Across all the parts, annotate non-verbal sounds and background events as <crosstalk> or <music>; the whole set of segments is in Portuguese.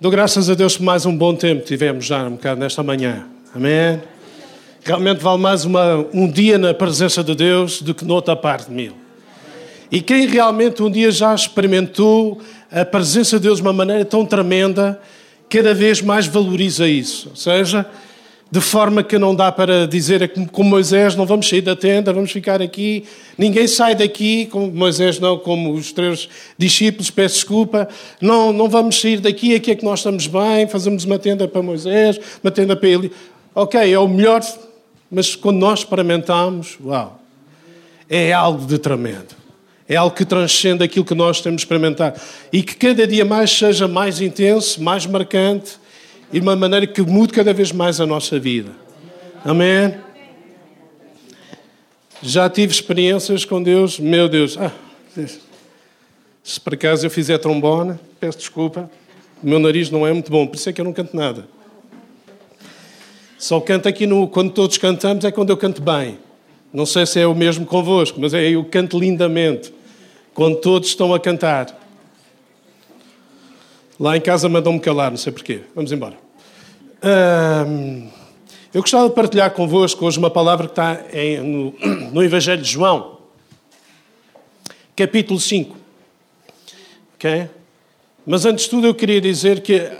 Dou graças a Deus por mais um bom tempo que tivemos já um bocado nesta manhã. Amém? Realmente vale mais uma, um dia na presença de Deus do que noutra parte de mil. E quem realmente um dia já experimentou a presença de Deus de uma maneira tão tremenda, cada vez mais valoriza isso. Ou seja, de forma que não dá para dizer como Moisés, não vamos sair da tenda, vamos ficar aqui, ninguém sai daqui, como Moisés não, como os três discípulos, peço desculpa, não, não vamos sair daqui, aqui é que nós estamos bem, fazemos uma tenda para Moisés, uma tenda para ele. Ok, é o melhor, mas quando nós experimentamos, uau, é algo de tremendo. É algo que transcende aquilo que nós temos experimentado. E que cada dia mais seja mais intenso, mais marcante, e de uma maneira que mude cada vez mais a nossa vida. Amém? Já tive experiências com Deus, meu Deus. Ah, se por acaso eu fizer trombone, peço desculpa, o meu nariz não é muito bom, por isso é que eu não canto nada. Só canto aqui no, quando todos cantamos, é quando eu canto bem. Não sei se é o mesmo convosco, mas é eu canto lindamente. Quando todos estão a cantar. Lá em casa mandam-me calar, não sei porquê. Vamos embora eu gostava de partilhar convosco hoje uma palavra que está em, no, <clears throat> no, Evangelho de João, capítulo 5. Ok? Mas antes de tudo eu queria dizer que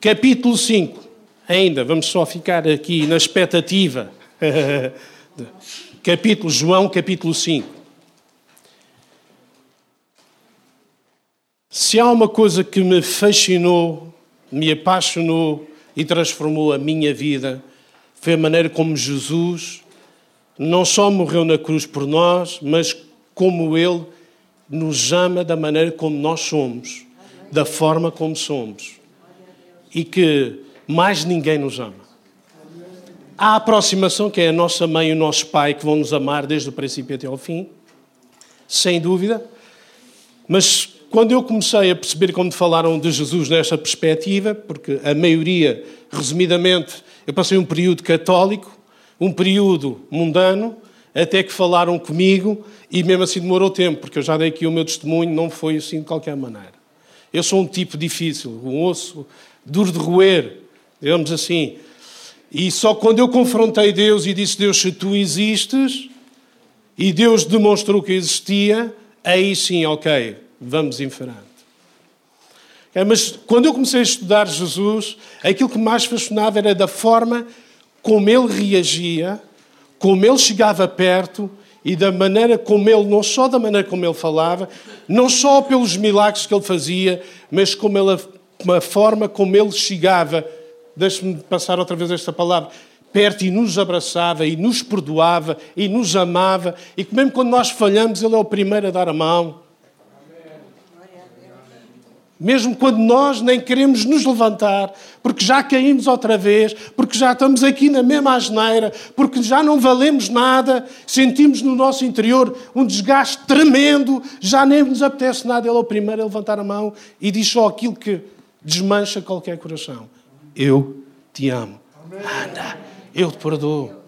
capítulo 5, ainda, vamos só ficar aqui na expectativa. <laughs> capítulo João, capítulo 5. Se há uma coisa que me fascinou me apaixonou e transformou a minha vida foi a maneira como Jesus não só morreu na cruz por nós, mas como Ele nos ama da maneira como nós somos, da forma como somos. E que mais ninguém nos ama. Há a aproximação que é a nossa mãe e o nosso pai que vão nos amar desde o princípio até ao fim, sem dúvida, mas quando eu comecei a perceber como falaram de Jesus nesta perspectiva, porque a maioria, resumidamente, eu passei um período católico, um período mundano, até que falaram comigo e mesmo assim demorou tempo, porque eu já dei aqui o meu testemunho, não foi assim de qualquer maneira. Eu sou um tipo difícil, um osso duro de roer, digamos assim. E só quando eu confrontei Deus e disse: Deus, se tu existes, e Deus demonstrou que existia, aí sim, ok, vamos em frente. É, mas quando eu comecei a estudar Jesus, aquilo que mais fascinava era da forma como ele reagia, como ele chegava perto e da maneira como ele, não só da maneira como ele falava, não só pelos milagres que ele fazia, mas como ele, a forma como ele chegava, deixe-me passar outra vez esta palavra, perto e nos abraçava e nos perdoava e nos amava e que mesmo quando nós falhamos, ele é o primeiro a dar a mão. Mesmo quando nós nem queremos nos levantar, porque já caímos outra vez, porque já estamos aqui na mesma asneira, porque já não valemos nada, sentimos no nosso interior um desgaste tremendo, já nem nos apetece nada. Ele é o primeiro a levantar a mão e diz só aquilo que desmancha qualquer coração: Eu te amo. Anda, eu te perdoo.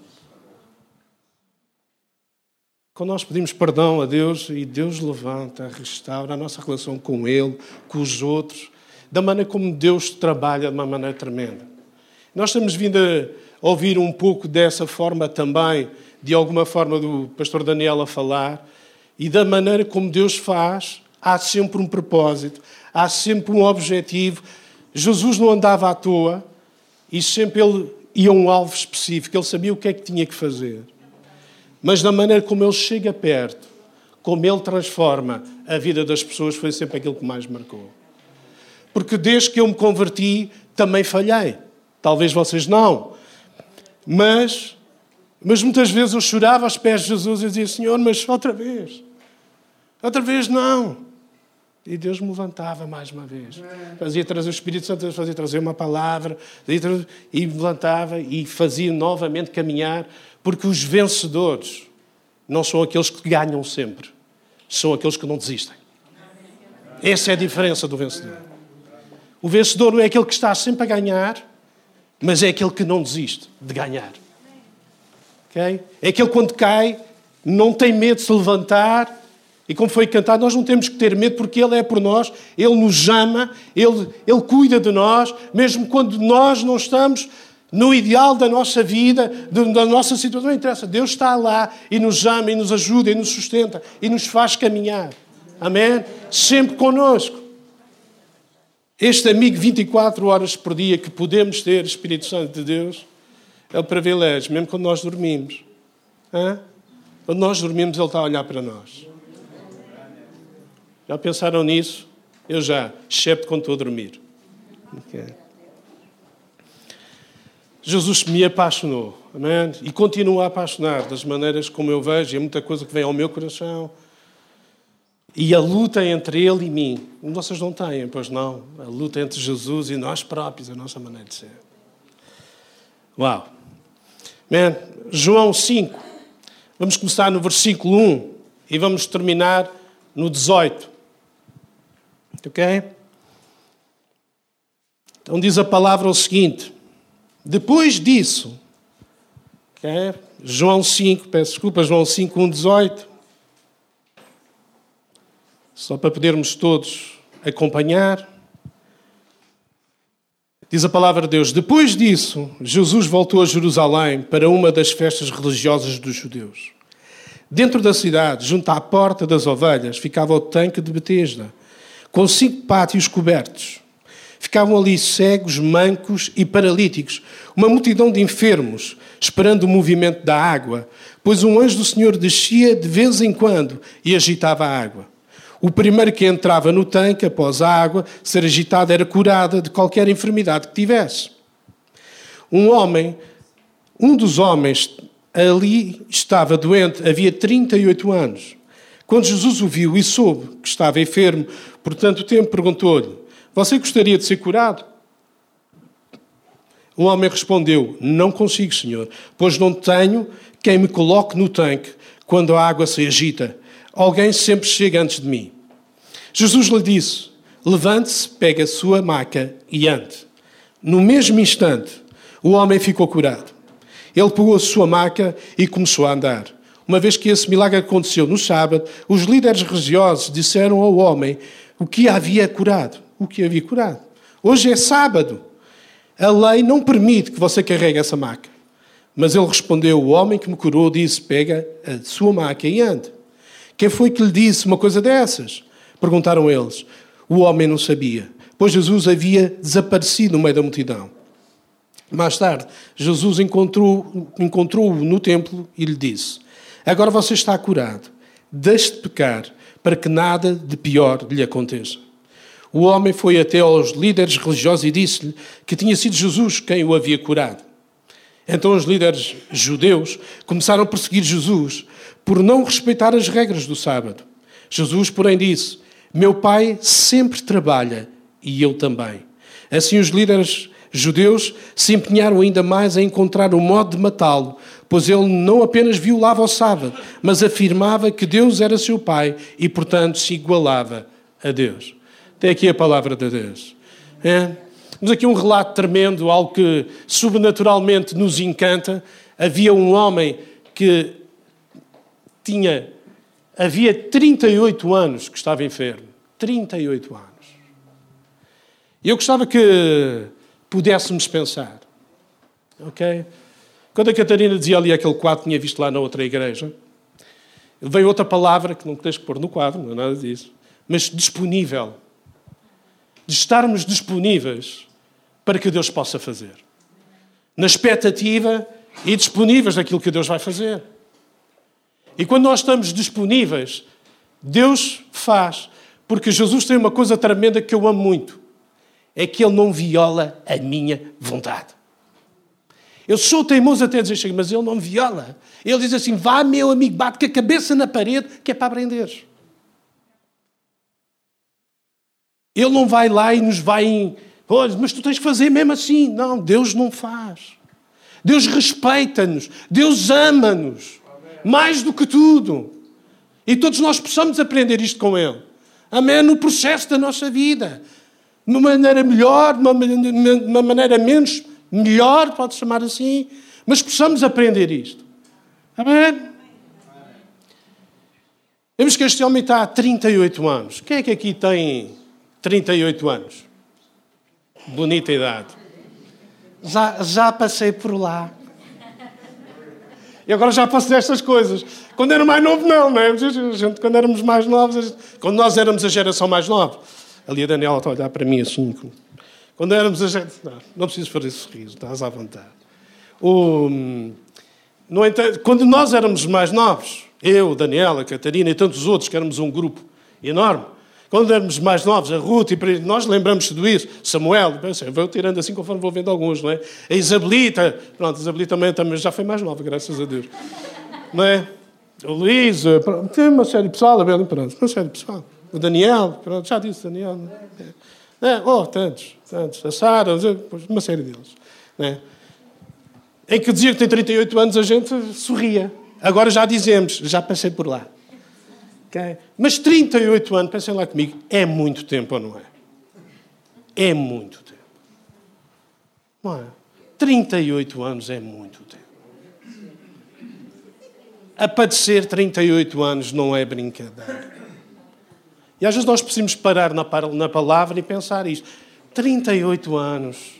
Quando nós pedimos perdão a Deus e Deus levanta, restaura a nossa relação com Ele, com os outros, da maneira como Deus trabalha de uma maneira tremenda. Nós temos vindo a ouvir um pouco dessa forma também, de alguma forma, do pastor Daniel a falar, e da maneira como Deus faz, há sempre um propósito, há sempre um objetivo. Jesus não andava à toa e sempre ele ia a um alvo específico, ele sabia o que é que tinha que fazer mas da maneira como ele chega perto, como ele transforma a vida das pessoas, foi sempre aquilo que mais marcou. Porque desde que eu me converti, também falhei. Talvez vocês não. Mas, mas muitas vezes eu chorava aos pés de Jesus e dizia: Senhor, mas outra vez. Outra vez não. E Deus me levantava mais uma vez. Fazia trazer o Espírito Santo, fazia trazer uma palavra, e me levantava e fazia novamente caminhar porque os vencedores não são aqueles que ganham sempre, são aqueles que não desistem. Essa é a diferença do vencedor. O vencedor não é aquele que está sempre a ganhar, mas é aquele que não desiste de ganhar. Okay? É aquele que, quando cai, não tem medo de se levantar E como foi cantado, nós não temos que ter medo porque Ele é por nós, Ele nos ama, Ele, Ele cuida de nós, mesmo quando nós não estamos no ideal da nossa vida, da nossa situação, não interessa. Deus está lá e nos ama e nos ajuda e nos sustenta e nos faz caminhar. Amém? Sempre conosco. Este amigo 24 horas por dia que podemos ter, Espírito Santo de Deus, é o privilégio, mesmo quando nós dormimos. Hã? Quando nós dormimos, Ele está a olhar para nós. Já pensaram nisso? Eu já, excepto quando estou a dormir. Okay. Jesus me apaixonou, amém? E continua a apaixonar das maneiras como eu vejo, e é muita coisa que vem ao meu coração. E a luta entre ele e mim, vocês não têm, pois não? A luta entre Jesus e nós próprios, a nossa maneira de ser. Uau! Amém? João 5, vamos começar no versículo 1 e vamos terminar no 18. Ok? Então diz a palavra o seguinte. Depois disso, okay, João 5, peço desculpa, João 5, 1, 18, só para podermos todos acompanhar. Diz a palavra de Deus: Depois disso, Jesus voltou a Jerusalém para uma das festas religiosas dos judeus. Dentro da cidade, junto à porta das ovelhas, ficava o tanque de Betesda, com cinco pátios cobertos. Ficavam ali cegos, mancos e paralíticos, uma multidão de enfermos, esperando o movimento da água, pois um anjo do Senhor descia de vez em quando e agitava a água. O primeiro que entrava no tanque, após a água ser agitada, era curada de qualquer enfermidade que tivesse. Um homem, um dos homens ali estava doente, havia 38 anos. Quando Jesus o viu e soube que estava enfermo por tanto tempo, perguntou-lhe: você gostaria de ser curado? O homem respondeu: Não consigo, Senhor, pois não tenho quem me coloque no tanque quando a água se agita. Alguém sempre chega antes de mim. Jesus lhe disse: Levante-se, pegue a sua maca e ande. No mesmo instante, o homem ficou curado. Ele pegou a sua maca e começou a andar. Uma vez que esse milagre aconteceu no sábado, os líderes religiosos disseram ao homem o que havia curado o que havia curado. Hoje é sábado. A lei não permite que você carregue essa maca. Mas ele respondeu: O homem que me curou disse: Pega a sua maca e ande. Quem foi que lhe disse uma coisa dessas? Perguntaram eles. O homem não sabia, pois Jesus havia desaparecido no meio da multidão. Mais tarde, Jesus encontrou-o encontrou no templo e lhe disse: Agora você está curado. Deixe de pecar, para que nada de pior lhe aconteça. O homem foi até aos líderes religiosos e disse-lhe que tinha sido Jesus quem o havia curado. Então os líderes judeus começaram a perseguir Jesus por não respeitar as regras do sábado. Jesus, porém, disse: Meu pai sempre trabalha e eu também. Assim, os líderes judeus se empenharam ainda mais a encontrar o modo de matá-lo, pois ele não apenas violava o sábado, mas afirmava que Deus era seu pai e, portanto, se igualava a Deus. Tem aqui a palavra de Deus. É? Temos aqui um relato tremendo, algo que sobrenaturalmente nos encanta. Havia um homem que tinha. Havia 38 anos que estava enfermo. 38 anos. E eu gostava que pudéssemos pensar. Ok? Quando a Catarina dizia ali aquele quadro que tinha visto lá na outra igreja, veio outra palavra que não tens que pôr no quadro, não é nada disso, mas disponível de estarmos disponíveis para que Deus possa fazer. Na expectativa e disponíveis daquilo que Deus vai fazer. E quando nós estamos disponíveis, Deus faz. Porque Jesus tem uma coisa tremenda que eu amo muito: é que Ele não viola a minha vontade. Eu sou teimoso até dizer, mas Ele não me viola. Ele diz assim: vá, meu amigo, bate com a cabeça na parede, que é para aprender. Ele não vai lá e nos vai. Olha, mas tu tens que fazer mesmo assim. Não, Deus não faz. Deus respeita-nos. Deus ama-nos. Mais do que tudo. E todos nós possamos aprender isto com Ele. Amém? No processo da nossa vida. De uma maneira melhor, de uma maneira menos melhor, pode chamar assim. Mas possamos aprender isto. Amém? Vemos que este homem está há 38 anos. Quem é que aqui tem 38 anos? Bonita idade. Já, já passei por lá. E agora já passo destas coisas. Quando era mais novo, não, não é? Gente, quando éramos mais novos, quando nós éramos a geração mais nova, ali a Daniela está a olhar para mim assim. Quando éramos a geração. Não, não preciso fazer sorriso, estás à vontade. O, no entanto, quando nós éramos mais novos, eu, Daniela, Catarina e tantos outros, que éramos um grupo enorme, quando éramos mais novos, a Ruth, e nós lembramos tudo isso, Samuel, vou tirando assim conforme vou vendo alguns, não é? A Isabelita, pronto, a Isabelita também, também já foi mais nova, graças a Deus. Não é? O Luís, tem uma série de pessoal, pronto, uma série de pessoal. O Daniel, pronto, já disse Daniel. É? É, oh, tantos, tantos. A Sara, uma série deles. É? Em que dizia que tem 38 anos, a gente sorria. Agora já dizemos, já passei por lá. Okay? Mas 38 anos, pensem lá comigo, é muito tempo ou não é? É muito tempo. Não é? 38 anos é muito tempo. A padecer 38 anos não é brincadeira. E às vezes nós precisamos parar na, palavra e pensar isto. 38 anos.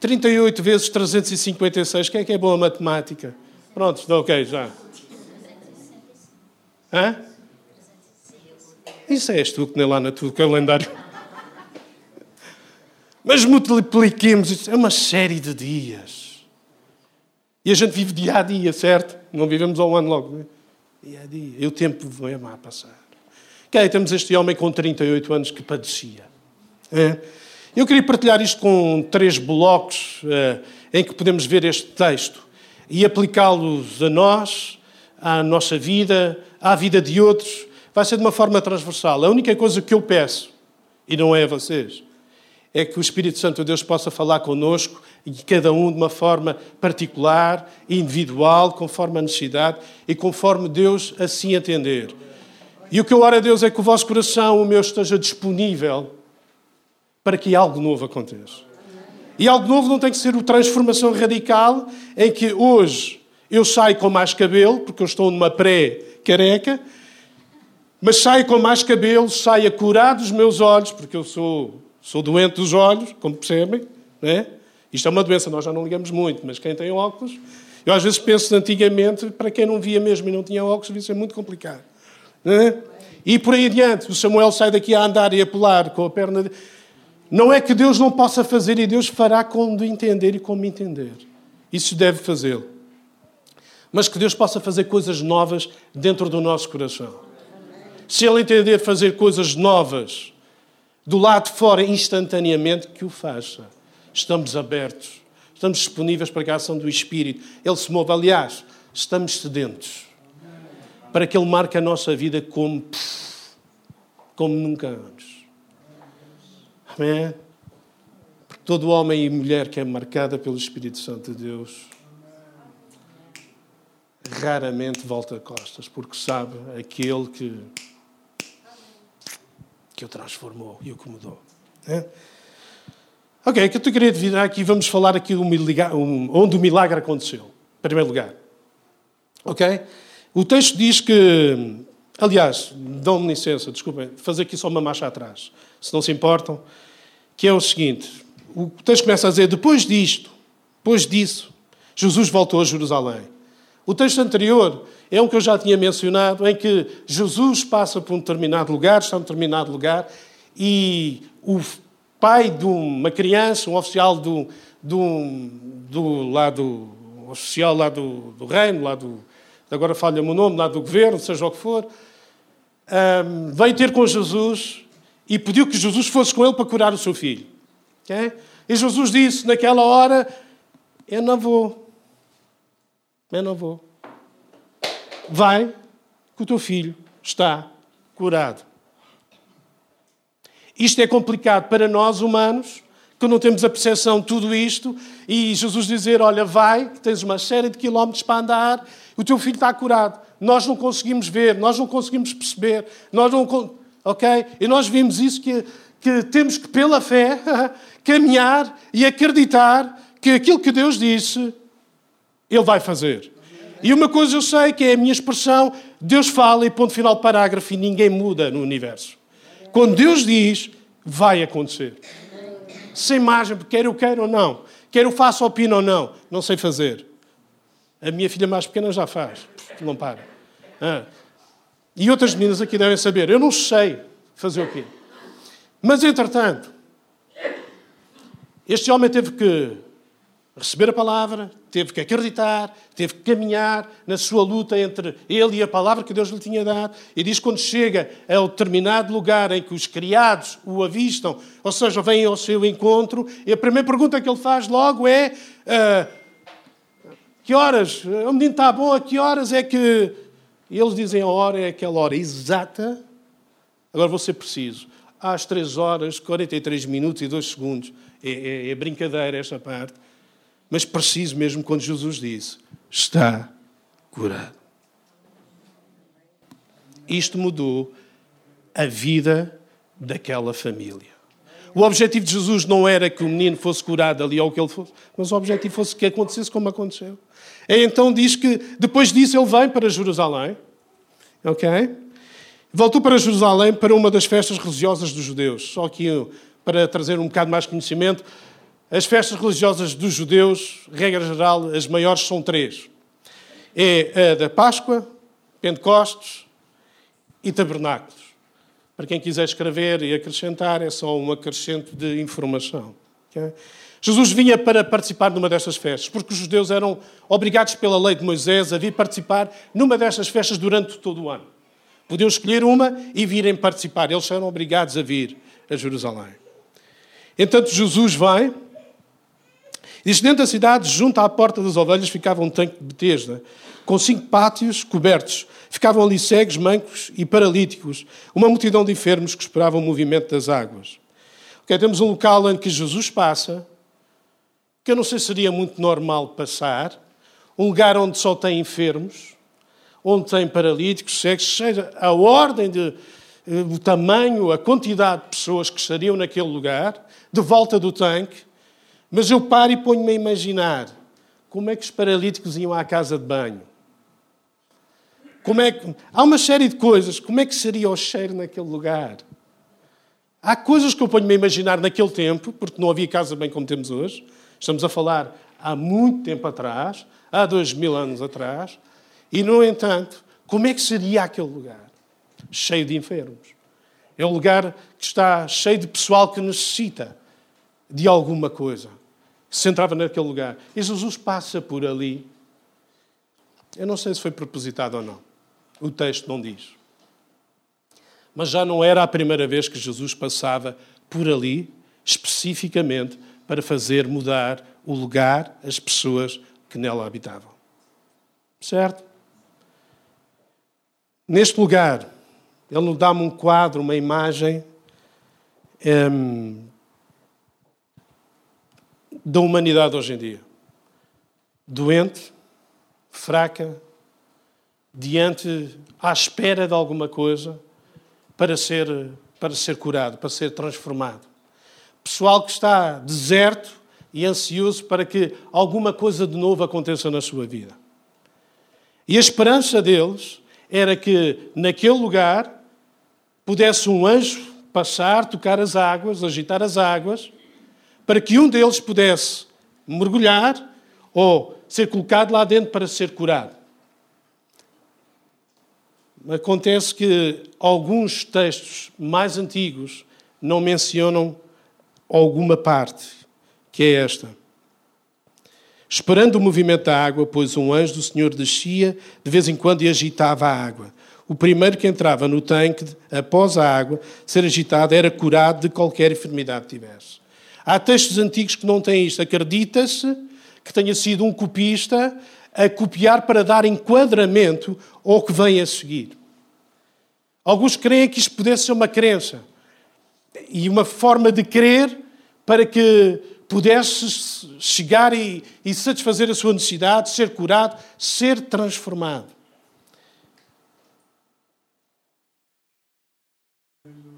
38 vezes 356. Quem é que é boa matemática? Pronto, ok, já. Hã? Isso és tu que nem lá na tua calendário. Mas multipliquemos isso. É uma série de dias. E a gente vive dia a dia, certo? Não vivemos ao ano logo. Né? Dia a dia. E o tempo vai a passar. Okay, temos este homem com 38 anos que padecia. É? Eu queria partilhar isto com três blocos é, em que podemos ver este texto e aplicá-los a nós, à nossa vida, à vida de outros vai ser de uma forma transversal. A única coisa que eu peço, e não é a vocês, é que o Espírito Santo de Deus possa falar connosco e cada um de uma forma particular, individual, conforme a necessidade e conforme Deus assim atender. E o que eu oro a Deus é que o vosso coração, o meu, esteja disponível para que algo novo aconteça. E algo novo não tem que ser o transformação radical em que hoje eu saio com mais cabelo, porque eu estou numa pré-careca, mas saio com mais cabelo, saio a curar dos meus olhos, porque eu sou, sou doente dos olhos, como percebem. Né? Isto é uma doença, nós já não ligamos muito, mas quem tem óculos. Eu às vezes penso antigamente, para quem não via mesmo e não tinha óculos, devia ser muito complicado. Né? E por aí adiante, o Samuel sai daqui a andar e a pular com a perna. De... Não é que Deus não possa fazer e Deus fará quando entender e como entender. Isso deve fazê-lo. Mas que Deus possa fazer coisas novas dentro do nosso coração. Se ele entender fazer coisas novas do lado de fora instantaneamente, que o faça. Estamos abertos, estamos disponíveis para a ação do Espírito. Ele se move. Aliás, estamos sedentos para que ele marque a nossa vida como, como nunca antes. Amém? Porque todo homem e mulher que é marcada pelo Espírito Santo de Deus raramente volta costas, porque sabe aquele que que o transformou e o que mudou. É? Ok, que eu te queria dividir aqui, vamos falar aqui onde o milagre aconteceu, em primeiro lugar. Ok? O texto diz que, aliás, dão-me licença, desculpem, fazer aqui só uma marcha atrás, se não se importam, que é o seguinte, o texto começa a dizer, depois disto, depois disso, Jesus voltou a Jerusalém. O texto anterior é um que eu já tinha mencionado, em que Jesus passa por um determinado lugar, está num determinado lugar, e o pai de uma criança, um oficial do, do, do lado oficial lá do, do reino, lá do, agora falha-me o nome, lá do governo, seja o que for, um, veio ter com Jesus e pediu que Jesus fosse com ele para curar o seu filho. Okay? E Jesus disse naquela hora: Eu não vou. Eu não vou. Vai, que o teu filho está curado. Isto é complicado para nós humanos, que não temos a percepção de tudo isto, e Jesus dizer: Olha, vai, tens uma série de quilómetros para andar, o teu filho está curado. Nós não conseguimos ver, nós não conseguimos perceber, nós não. Ok? E nós vimos isso que, que temos que, pela fé, <laughs> caminhar e acreditar que aquilo que Deus disse, Ele vai fazer. E uma coisa eu sei que é a minha expressão: Deus fala e ponto final parágrafo e ninguém muda no universo. Quando Deus diz, vai acontecer. Sem margem, quer eu queira ou não, quer eu faça opino ou não, não sei fazer. A minha filha mais pequena já faz, não para. Ah. E outras meninas aqui devem saber, eu não sei fazer o quê. Mas, entretanto, este homem teve que receber a palavra, teve que acreditar, teve que caminhar na sua luta entre ele e a palavra que Deus lhe tinha dado. E diz quando chega ao determinado lugar em que os criados o avistam, ou seja, vêm ao seu encontro, e a primeira pergunta que ele faz logo é: uh, Que horas? O menino está bom, a que horas é que. E eles dizem a hora é aquela hora exata. Agora vou ser preciso. Às 3 horas, 43 minutos e 2 segundos. É, é, é brincadeira esta parte mas preciso mesmo quando Jesus disse: está curado. Isto mudou a vida daquela família. O objetivo de Jesus não era que o menino fosse curado ali ou que ele fosse, mas o objetivo fosse que acontecesse como aconteceu. E então diz que depois disso ele vem para Jerusalém, ok? Voltou para Jerusalém para uma das festas religiosas dos judeus. Só que para trazer um bocado mais conhecimento, as festas religiosas dos judeus, regra geral, as maiores são três. É a da Páscoa, Pentecostes e Tabernáculos. Para quem quiser escrever e acrescentar, é só um acrescento de informação. Jesus vinha para participar numa destas festas, porque os judeus eram obrigados pela lei de Moisés a vir participar numa destas festas durante todo o ano. Podiam escolher uma e virem participar. Eles eram obrigados a vir a Jerusalém. Entanto, Jesus vai Diz dentro da cidade, junto à porta das ovelhas, ficava um tanque de Betesda, com cinco pátios cobertos. Ficavam ali cegos, mancos e paralíticos, uma multidão de enfermos que esperavam o movimento das águas. Okay, temos um local em que Jesus passa, que eu não sei se seria muito normal passar, um lugar onde só tem enfermos, onde tem paralíticos, cegos, seja a ordem de, eh, o tamanho, a quantidade de pessoas que estariam naquele lugar, de volta do tanque, mas eu paro e ponho-me a imaginar como é que os paralíticos iam à casa de banho. Como é que... Há uma série de coisas. Como é que seria o cheiro naquele lugar? Há coisas que eu ponho-me a imaginar naquele tempo, porque não havia casa bem como temos hoje. Estamos a falar há muito tempo atrás, há dois mil anos atrás. E, no entanto, como é que seria aquele lugar? Cheio de enfermos. É um lugar que está cheio de pessoal que necessita de alguma coisa se entrava naquele lugar. E Jesus passa por ali. Eu não sei se foi propositado ou não. O texto não diz. Mas já não era a primeira vez que Jesus passava por ali, especificamente para fazer mudar o lugar, as pessoas que nela habitavam. Certo? Neste lugar, ele nos dá-me um quadro, uma imagem hum, da humanidade hoje em dia. Doente, fraca, diante, à espera de alguma coisa para ser, para ser curado, para ser transformado. Pessoal que está deserto e ansioso para que alguma coisa de novo aconteça na sua vida. E a esperança deles era que naquele lugar pudesse um anjo passar, tocar as águas, agitar as águas para que um deles pudesse mergulhar ou ser colocado lá dentro para ser curado. Acontece que alguns textos mais antigos não mencionam alguma parte, que é esta. Esperando o movimento da água, pois um anjo do Senhor descia de vez em quando e agitava a água. O primeiro que entrava no tanque, após a água ser agitada, era curado de qualquer enfermidade que tivesse. Há textos antigos que não têm isto. Acredita-se que tenha sido um copista a copiar para dar enquadramento ao que vem a seguir. Alguns creem que isto pudesse ser uma crença e uma forma de crer para que pudesse chegar e, e satisfazer a sua necessidade, ser curado, ser transformado.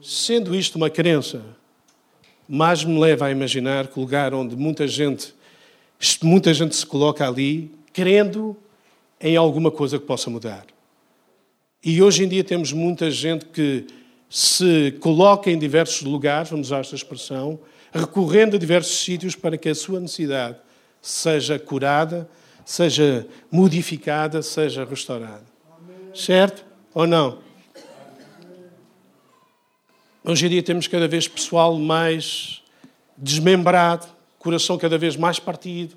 Sendo isto uma crença, mais me leva a imaginar que o lugar onde muita gente, muita gente se coloca ali, querendo em alguma coisa que possa mudar. E hoje em dia temos muita gente que se coloca em diversos lugares, vamos usar esta expressão, recorrendo a diversos sítios para que a sua necessidade seja curada, seja modificada, seja restaurada. Certo ou não? Hoje em dia temos cada vez pessoal mais desmembrado, coração cada vez mais partido,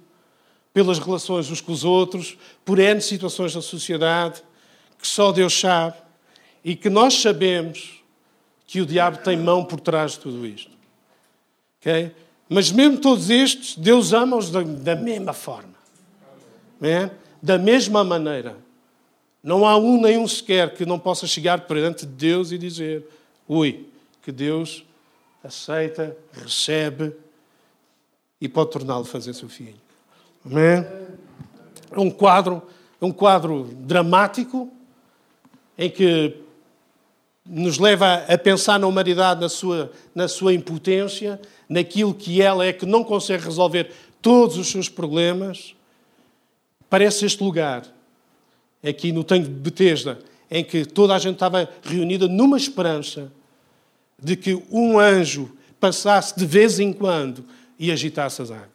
pelas relações uns com os outros, por N situações da sociedade, que só Deus sabe, e que nós sabemos que o diabo tem mão por trás de tudo isto. Okay? Mas mesmo todos estes, Deus ama-os da, da, mesma forma. É? Da mesma maneira. Não há um nem um sequer que não possa chegar perante Deus e dizer: Ui, que Deus aceita, recebe e pode torná-lo fazer seu filho. Amém? É um quadro, é um quadro dramático em que nos leva a pensar na humanidade, na sua, na sua impotência, naquilo que ela é que não consegue resolver todos os seus problemas. Parece este lugar, aqui no tanque de Betesda, em que toda a gente estava reunida numa esperança de que um anjo passasse de vez em quando e agitasse as águas.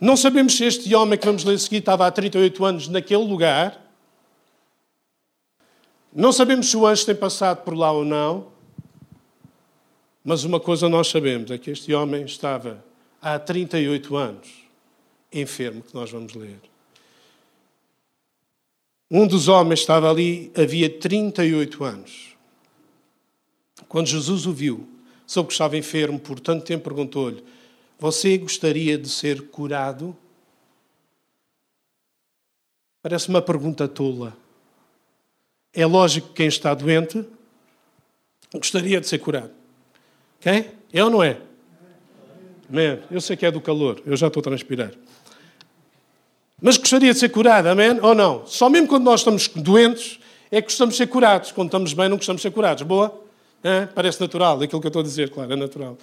Não sabemos se este homem que vamos ler a seguir estava há 38 anos naquele lugar, não sabemos se o anjo tem passado por lá ou não, mas uma coisa nós sabemos é que este homem estava há 38 anos enfermo, que nós vamos ler. Um dos homens estava ali havia 38 anos. Quando Jesus o viu, soube que estava enfermo por tanto tempo, perguntou-lhe: Você gostaria de ser curado? Parece uma pergunta tola. É lógico que quem está doente gostaria de ser curado. Quem? É ou não é? Amém. Eu sei que é do calor, eu já estou a transpirar. Mas gostaria de ser curado, amém? Ou não? Só mesmo quando nós estamos doentes é que gostamos de ser curados. Quando estamos bem, não gostamos de ser curados. Boa? Parece natural, aquilo que eu estou a dizer, claro, é natural.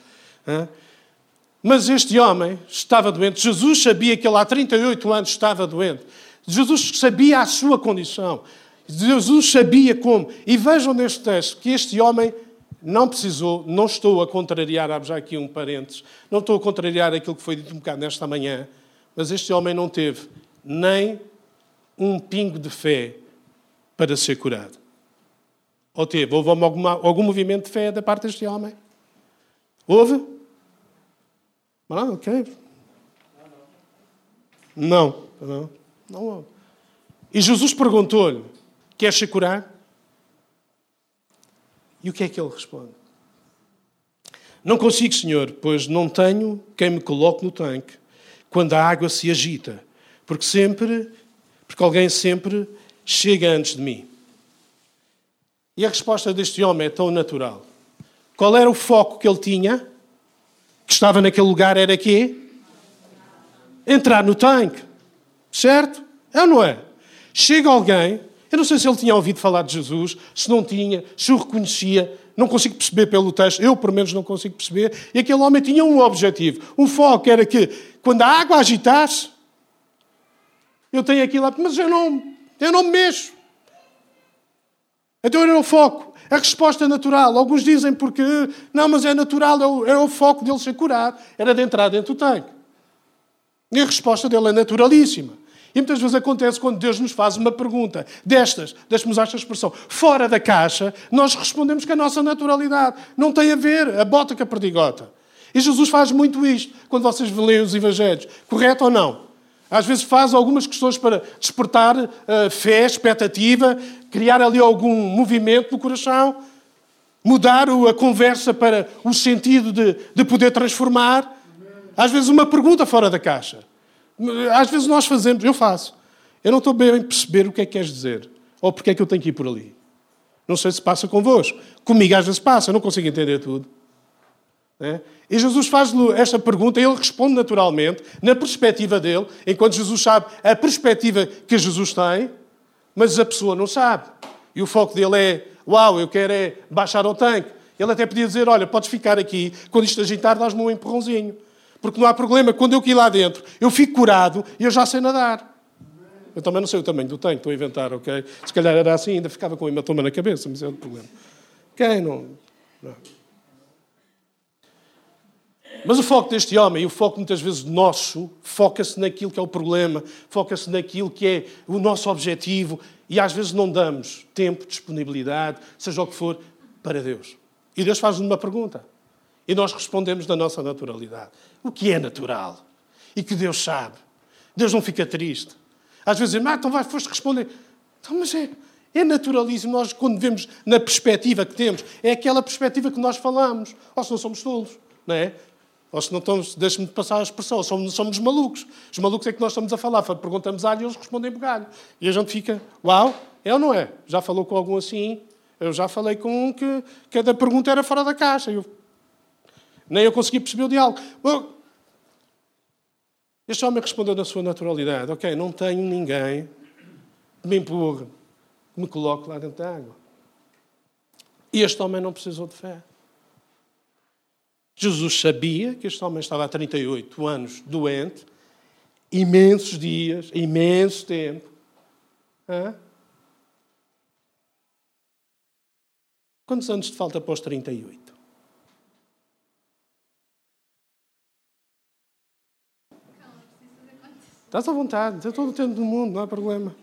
Mas este homem estava doente. Jesus sabia que ele há 38 anos estava doente. Jesus sabia a sua condição. Jesus sabia como. E vejam neste texto que este homem não precisou, não estou a contrariar, abro já aqui um parênteses, não estou a contrariar aquilo que foi dito um bocado nesta manhã, mas este homem não teve nem um pingo de fé para ser curado. Ou teve? Houve alguma, algum movimento de fé da parte deste homem? Houve? Ah, ok. Não, não, não houve. E Jesus perguntou-lhe: Queres ser curado? E o que é que ele responde? Não consigo, Senhor, pois não tenho quem me coloque no tanque quando a água se agita, porque sempre, porque alguém sempre chega antes de mim. E a resposta deste homem é tão natural. Qual era o foco que ele tinha? Que estava naquele lugar era quê? Entrar no tanque. Certo? É ou não é? Chega alguém eu não sei se ele tinha ouvido falar de Jesus, se não tinha, se o reconhecia. Não consigo perceber pelo texto, eu pelo menos não consigo perceber. E aquele homem tinha um objetivo, um foco, era que quando a água agitasse, eu tenho aquilo lá, mas eu não, eu não me mexo. Então era o foco. A resposta natural. Alguns dizem porque, não, mas é natural, é o, é o foco dele ser curado. Era de entrar dentro do tanque. E a resposta dele é naturalíssima. E muitas vezes acontece quando Deus nos faz uma pergunta destas, deixe-me usar esta expressão, fora da caixa, nós respondemos com a nossa naturalidade. Não tem a ver a bota com a perdigota. E Jesus faz muito isto quando vocês leem os Evangelhos. Correto ou não? Às vezes faz algumas questões para despertar uh, fé, expectativa, criar ali algum movimento no coração, mudar a conversa para o sentido de, de poder transformar. Às vezes uma pergunta fora da caixa. Às vezes nós fazemos, eu faço. Eu não estou bem a perceber o que é que queres dizer. Ou porque é que eu tenho que ir por ali. Não sei se passa convosco. Comigo às vezes passa, eu não consigo entender tudo. É? E Jesus faz-lhe esta pergunta e ele responde naturalmente, na perspectiva dele, enquanto Jesus sabe a perspectiva que Jesus tem, mas a pessoa não sabe. E o foco dele é: Uau, eu quero é baixar ao tanque. Ele até podia dizer: Olha, podes ficar aqui, quando isto agitar, dás-me um empurrãozinho. Porque não há problema, quando eu cair lá dentro, eu fico curado e eu já sei nadar. Eu também não sei o tamanho do tanque, estou a inventar, ok? Se calhar era assim, ainda ficava com o hematoma na cabeça, mas é outro problema. Ok? Não. não. Mas o foco deste homem, e o foco muitas vezes nosso, foca-se naquilo que é o problema, foca-se naquilo que é o nosso objetivo, e às vezes não damos tempo, disponibilidade, seja o que for, para Deus. E Deus faz-nos uma pergunta. E nós respondemos da nossa naturalidade. O que é natural? E que Deus sabe. Deus não fica triste. Às vezes ah, então vai, foste responder. Então, mas é, é naturalismo. Nós, quando vemos na perspectiva que temos, é aquela perspectiva que nós falamos. Ou se não somos tolos, não é? Ou se não estamos, deixe-me passar a expressão, somos, somos malucos. Os malucos é que nós estamos a falar. Perguntamos alho e eles respondem bugalho. E a gente fica, uau, é ou não é? Já falou com algum assim? Eu já falei com um que cada pergunta era fora da caixa. Eu, nem eu consegui perceber o diálogo. Este homem respondeu na sua naturalidade: Ok, não tenho ninguém que me empurre, que me coloque lá dentro da água. E este homem não precisou de fé. Jesus sabia que este homem estava há 38 anos doente, imensos dias, imenso tempo. Hã? Quantos anos te falta os 38? Estás à vontade, tem todo o tempo do mundo, não há problema.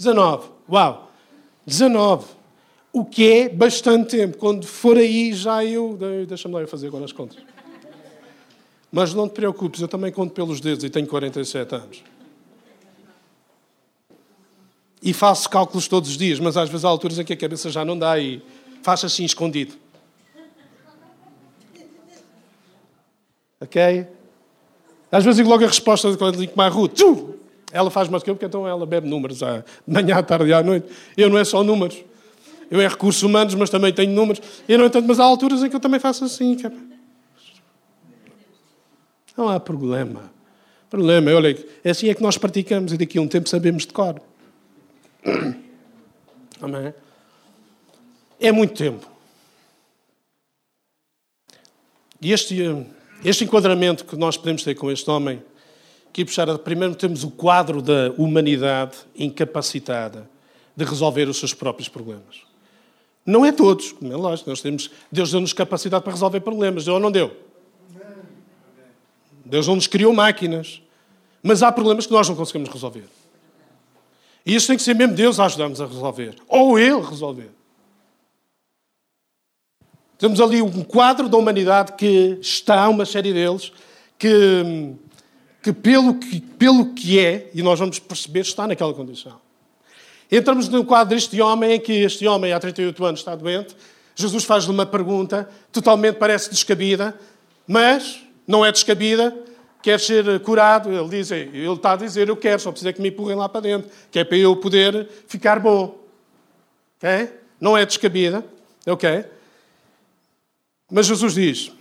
19. Uau! 19. O que é bastante tempo. Quando for aí, já eu. Deixa-me lá eu fazer agora as contas. Mas não te preocupes, eu também conto pelos dedos e tenho 47 anos. E faço cálculos todos os dias, mas às vezes há alturas em que a cabeça já não dá e faço assim escondido. Ok? Às vezes digo logo a resposta quando digo mais rude. Ela faz mais que eu, porque então ela bebe números à manhã, à tarde e à noite. Eu não é só números. Eu é recursos humanos, mas também tenho números. E, no entanto, mas há alturas em que eu também faço assim. Não há problema. Problema, olha, é assim é que nós praticamos e daqui a um tempo sabemos de cor. <coughs> Amém? É muito tempo. E este, este enquadramento que nós podemos ter com este homem Aqui, puxar, primeiro temos o quadro da humanidade incapacitada de resolver os seus próprios problemas. Não é todos, como é lógico. Nós temos, Deus deu-nos capacidade para resolver problemas. Deu ou não deu? Deus não nos criou máquinas. Mas há problemas que nós não conseguimos resolver. E isso tem que ser mesmo Deus a ajudar-nos a resolver. Ou Ele resolver. Temos ali um quadro da humanidade que está, uma série deles, que que pelo, que, pelo que é, e nós vamos perceber, está naquela condição. Entramos no quadro deste homem, em que este homem, há 38 anos, está doente. Jesus faz-lhe uma pergunta, totalmente parece descabida, mas não é descabida, quer ser curado. Ele, diz, ele está a dizer, eu quero, só precisa que me empurrem lá para dentro, que é para eu poder ficar bom. ok? Não é descabida, ok? Mas Jesus diz,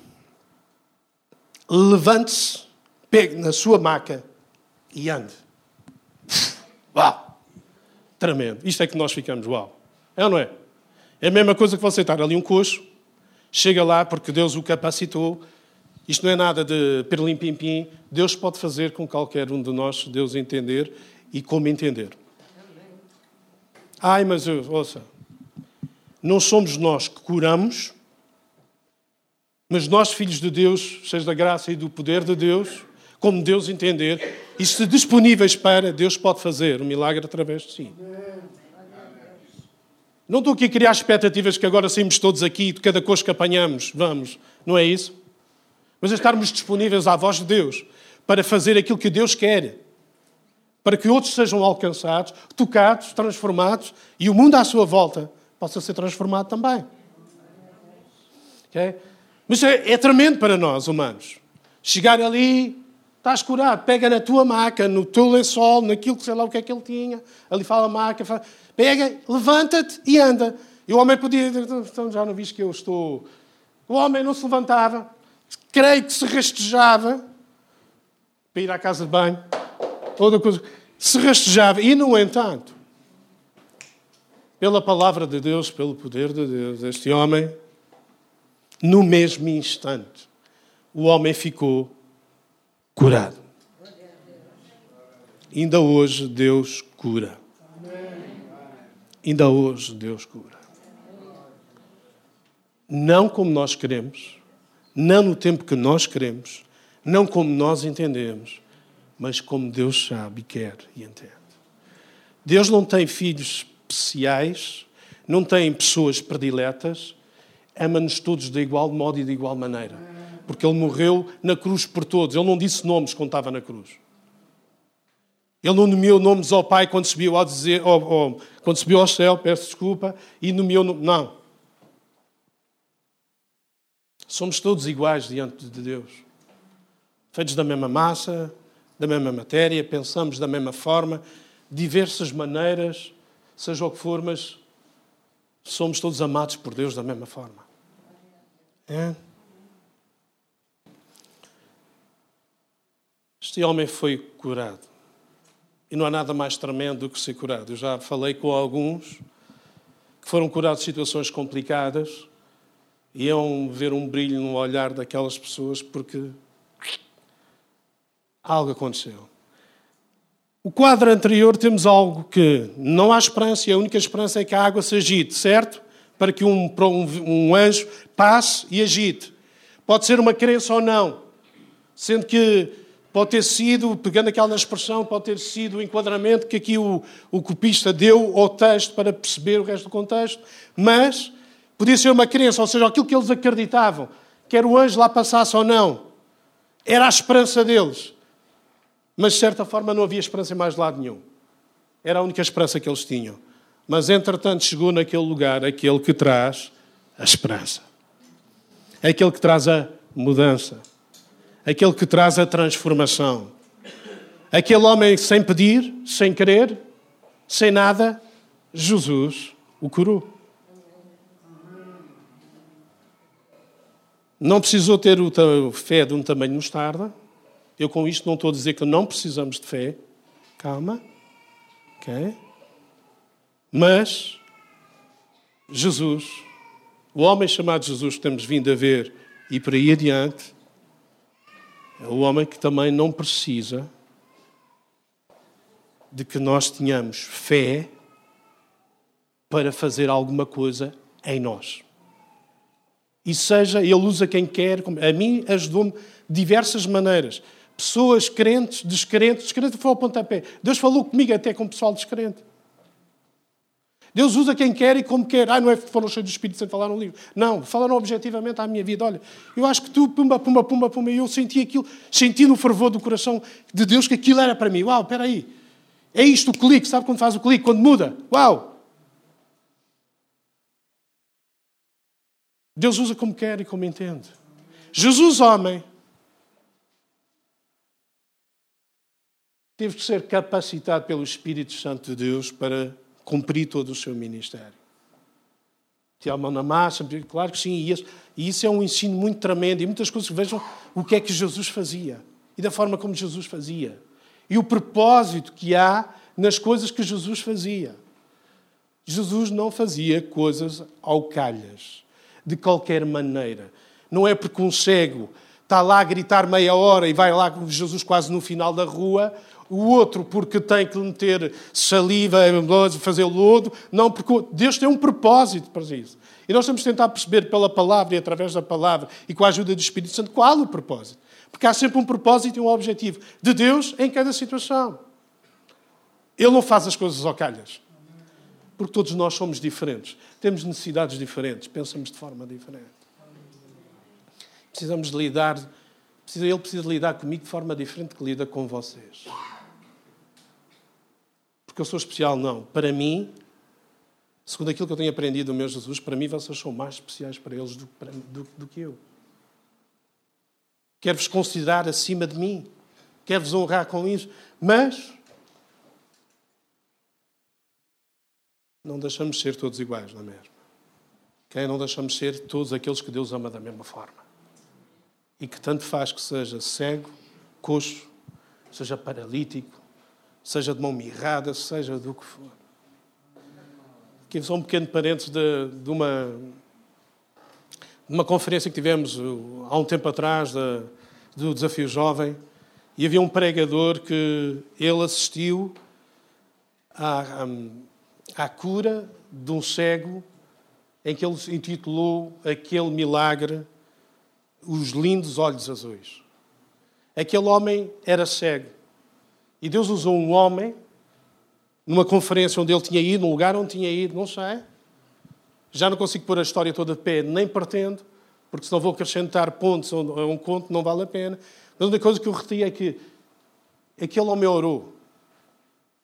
levante-se pegue na sua maca e ande. Uau! Tremendo. Isto é que nós ficamos, uau. É ou não é? É a mesma coisa que você estar ali um coxo, chega lá porque Deus o capacitou. Isto não é nada de perlim-pim-pim. Deus pode fazer com qualquer um de nós, Deus entender e como entender. Ai, mas eu, ouça, não somos nós que curamos, mas nós, filhos de Deus, cheios da graça e do poder de Deus, como Deus entender, e se disponíveis para, Deus pode fazer um milagre através de si. Não estou aqui a criar expectativas que agora saímos todos aqui, de cada coisa que apanhamos, vamos, não é isso? Mas é estarmos disponíveis à voz de Deus para fazer aquilo que Deus quer, para que outros sejam alcançados, tocados, transformados e o mundo à sua volta possa ser transformado também. Okay? Mas é, é tremendo para nós, humanos. Chegar ali, Estás curado, pega na tua maca, no teu lençol, naquilo que sei lá o que é que ele tinha. Ali fala a maca, fala, pega, levanta-te e anda. E o homem podia dizer, então já não viste que eu estou. O homem não se levantava, creio que se rastejava para ir à casa de banho, toda coisa. Se rastejava. E, no entanto, pela palavra de Deus, pelo poder de Deus, este homem no mesmo instante, o homem ficou curado. Ainda hoje Deus cura. Ainda hoje Deus cura. Não como nós queremos, não no tempo que nós queremos, não como nós entendemos, mas como Deus sabe, quer e entende. Deus não tem filhos especiais, não tem pessoas prediletas, ama-nos todos de igual modo e de igual maneira. Porque Ele morreu na cruz por todos. Ele não disse nomes quando estava na cruz. Ele não nomeou nomes ao Pai quando subiu ao, dizer, ou, ou, quando subiu ao céu, peço desculpa, e nomeou. Não. Somos todos iguais diante de Deus. Feitos da mesma massa, da mesma matéria, pensamos da mesma forma, diversas maneiras, seja o que for, mas somos todos amados por Deus da mesma forma. É? Este homem foi curado. E não há nada mais tremendo do que ser curado. Eu já falei com alguns que foram curados de situações complicadas e iam ver um brilho no olhar daquelas pessoas porque algo aconteceu. O quadro anterior temos algo que não há esperança e a única esperança é que a água se agite, certo? Para que um, um, um anjo passe e agite. Pode ser uma crença ou não, sendo que Pode ter sido, pegando aquela expressão, pode ter sido o enquadramento que aqui o, o copista deu ao texto para perceber o resto do contexto, mas podia ser uma crença, ou seja, aquilo que eles acreditavam, quer o anjo lá passasse ou não, era a esperança deles. Mas de certa forma não havia esperança em mais lado nenhum. Era a única esperança que eles tinham. Mas entretanto chegou naquele lugar aquele que traz a esperança, aquele que traz a mudança aquele que traz a transformação. Aquele homem sem pedir, sem querer, sem nada, Jesus o curou. Não precisou ter o fé de um tamanho mostarda. Eu com isto não estou a dizer que não precisamos de fé. Calma. Ok? Mas Jesus, o homem chamado Jesus que temos vindo a ver e por aí adiante, é o homem que também não precisa de que nós tenhamos fé para fazer alguma coisa em nós. E seja, ele usa quem quer, a mim ajudou-me diversas maneiras. Pessoas crentes, descrentes, descrente foi ao pontapé. Deus falou comigo até com o pessoal descrente. Deus usa quem quer e como quer. Ah, não é que foram cheios do Espírito Santo falar no livro. Não, falaram objetivamente à minha vida. Olha, eu acho que tu, pumba, pumba, pumba, pumba, e eu senti aquilo, senti no fervor do coração de Deus que aquilo era para mim. Uau, espera aí. É isto o clique, sabe quando faz o clique? Quando muda. Uau! Deus usa como quer e como entende. Jesus, homem, teve que ser capacitado pelo Espírito Santo de Deus para cumprir todo o seu ministério. Tinha a mão na massa, claro que sim, e isso, e isso é um ensino muito tremendo. E muitas coisas vejam o que é que Jesus fazia e da forma como Jesus fazia. E o propósito que há nas coisas que Jesus fazia. Jesus não fazia coisas ao calhas, de qualquer maneira. Não é porque um cego está lá a gritar meia hora e vai lá com Jesus quase no final da rua, o outro porque tem que meter saliva, fazer lodo. Não, porque Deus tem um propósito para isso. E nós temos de tentar perceber pela palavra e através da palavra e com a ajuda do Espírito Santo qual o propósito. Porque há sempre um propósito e um objetivo de Deus em cada situação. Ele não faz as coisas ao calhas. Porque todos nós somos diferentes. Temos necessidades diferentes, pensamos de forma diferente. Precisamos de lidar, ele precisa lidar comigo de forma diferente que lida com vocês porque eu sou especial, não. Para mim, segundo aquilo que eu tenho aprendido do meu Jesus, para mim vocês são mais especiais para eles do, do, do que eu. Quero-vos considerar acima de mim, quero-vos honrar com isso, mas não deixamos ser todos iguais, não é mesmo? Quem não deixamos ser todos aqueles que Deus ama da mesma forma. E que tanto faz que seja cego, coxo, seja paralítico, seja de mão mirrada, seja do que for. Aqui só um pequeno parênteses de, de, uma, numa conferência que tivemos há um tempo atrás do Desafio Jovem, e havia um pregador que ele assistiu à, à cura de um cego, em que ele intitulou aquele milagre Os Lindos Olhos Azuis. Aquele homem era cego. E Deus usou um homem numa conferência onde ele tinha ido, num lugar onde tinha ido, não sei. Já não consigo pôr a história toda de pé, nem pretendo, porque senão vou acrescentar pontos a um conto, não vale a pena. Mas uma coisa que eu reti é que aquele homem orou.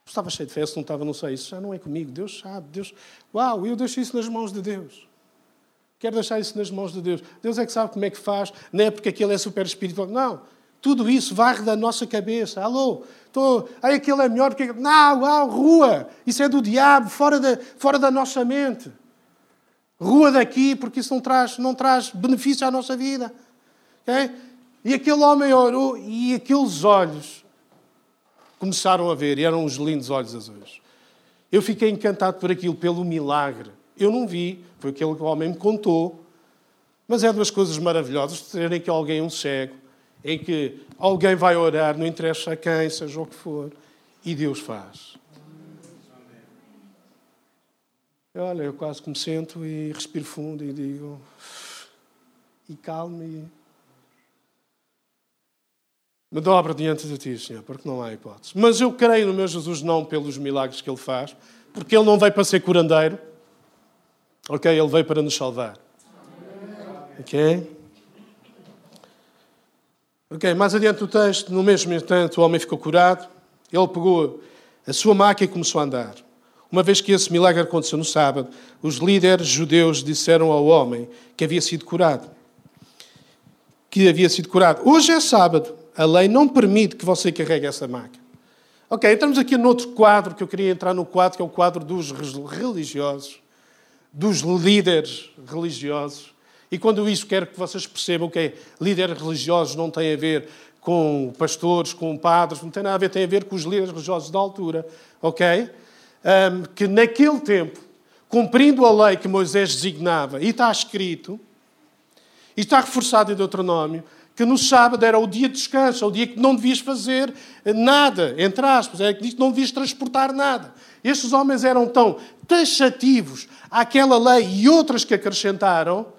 Estava cheio de fé, se não estava, não sei. Isso já não é comigo. Deus sabe. Deus... Uau, eu deixo isso nas mãos de Deus. Quero deixar isso nas mãos de Deus. Deus é que sabe como é que faz. Não é porque aquele é super espiritual. Não. Tudo isso varre da nossa cabeça. Alô? Estou... Ai, aquele é melhor que... Não, rua. Isso é do diabo, fora da, fora da nossa mente. Rua daqui, porque isso não traz, não traz benefício à nossa vida. Okay? E aquele homem orou e aqueles olhos começaram a ver e eram uns lindos olhos azuis. Eu fiquei encantado por aquilo, pelo milagre. Eu não vi, foi aquilo que o homem me contou, mas é duas coisas maravilhosas terem que alguém um cego, em que alguém vai orar, não interessa a quem, seja o que for, e Deus faz. Olha, eu quase que me sento e respiro fundo e digo, e calmo e me dobro diante de ti, Senhor, porque não há hipótese. Mas eu creio no meu Jesus não pelos milagres que ele faz, porque ele não veio para ser curandeiro. Ok? Ele veio para nos salvar. Ok? Ok, mais adiante do texto, no mesmo instante, o homem ficou curado. Ele pegou a sua maca e começou a andar. Uma vez que esse milagre aconteceu no sábado, os líderes judeus disseram ao homem que havia sido curado. Que havia sido curado. Hoje é sábado a lei não permite que você carregue essa maca. Ok, estamos aqui noutro quadro, que eu queria entrar no quadro, que é o quadro dos religiosos, dos líderes religiosos. E quando isso quero que vocês percebam que é, líderes religiosos não tem a ver com pastores, com padres, não tem nada a ver, tem a ver com os líderes religiosos da altura, ok? Um, que naquele tempo, cumprindo a lei que Moisés designava, e está escrito, e está reforçado em Deuteronômio, que no sábado era o dia de descanso, o dia que não devias fazer nada, entre aspas, é que não devias transportar nada. Estes homens eram tão taxativos àquela lei e outras que acrescentaram,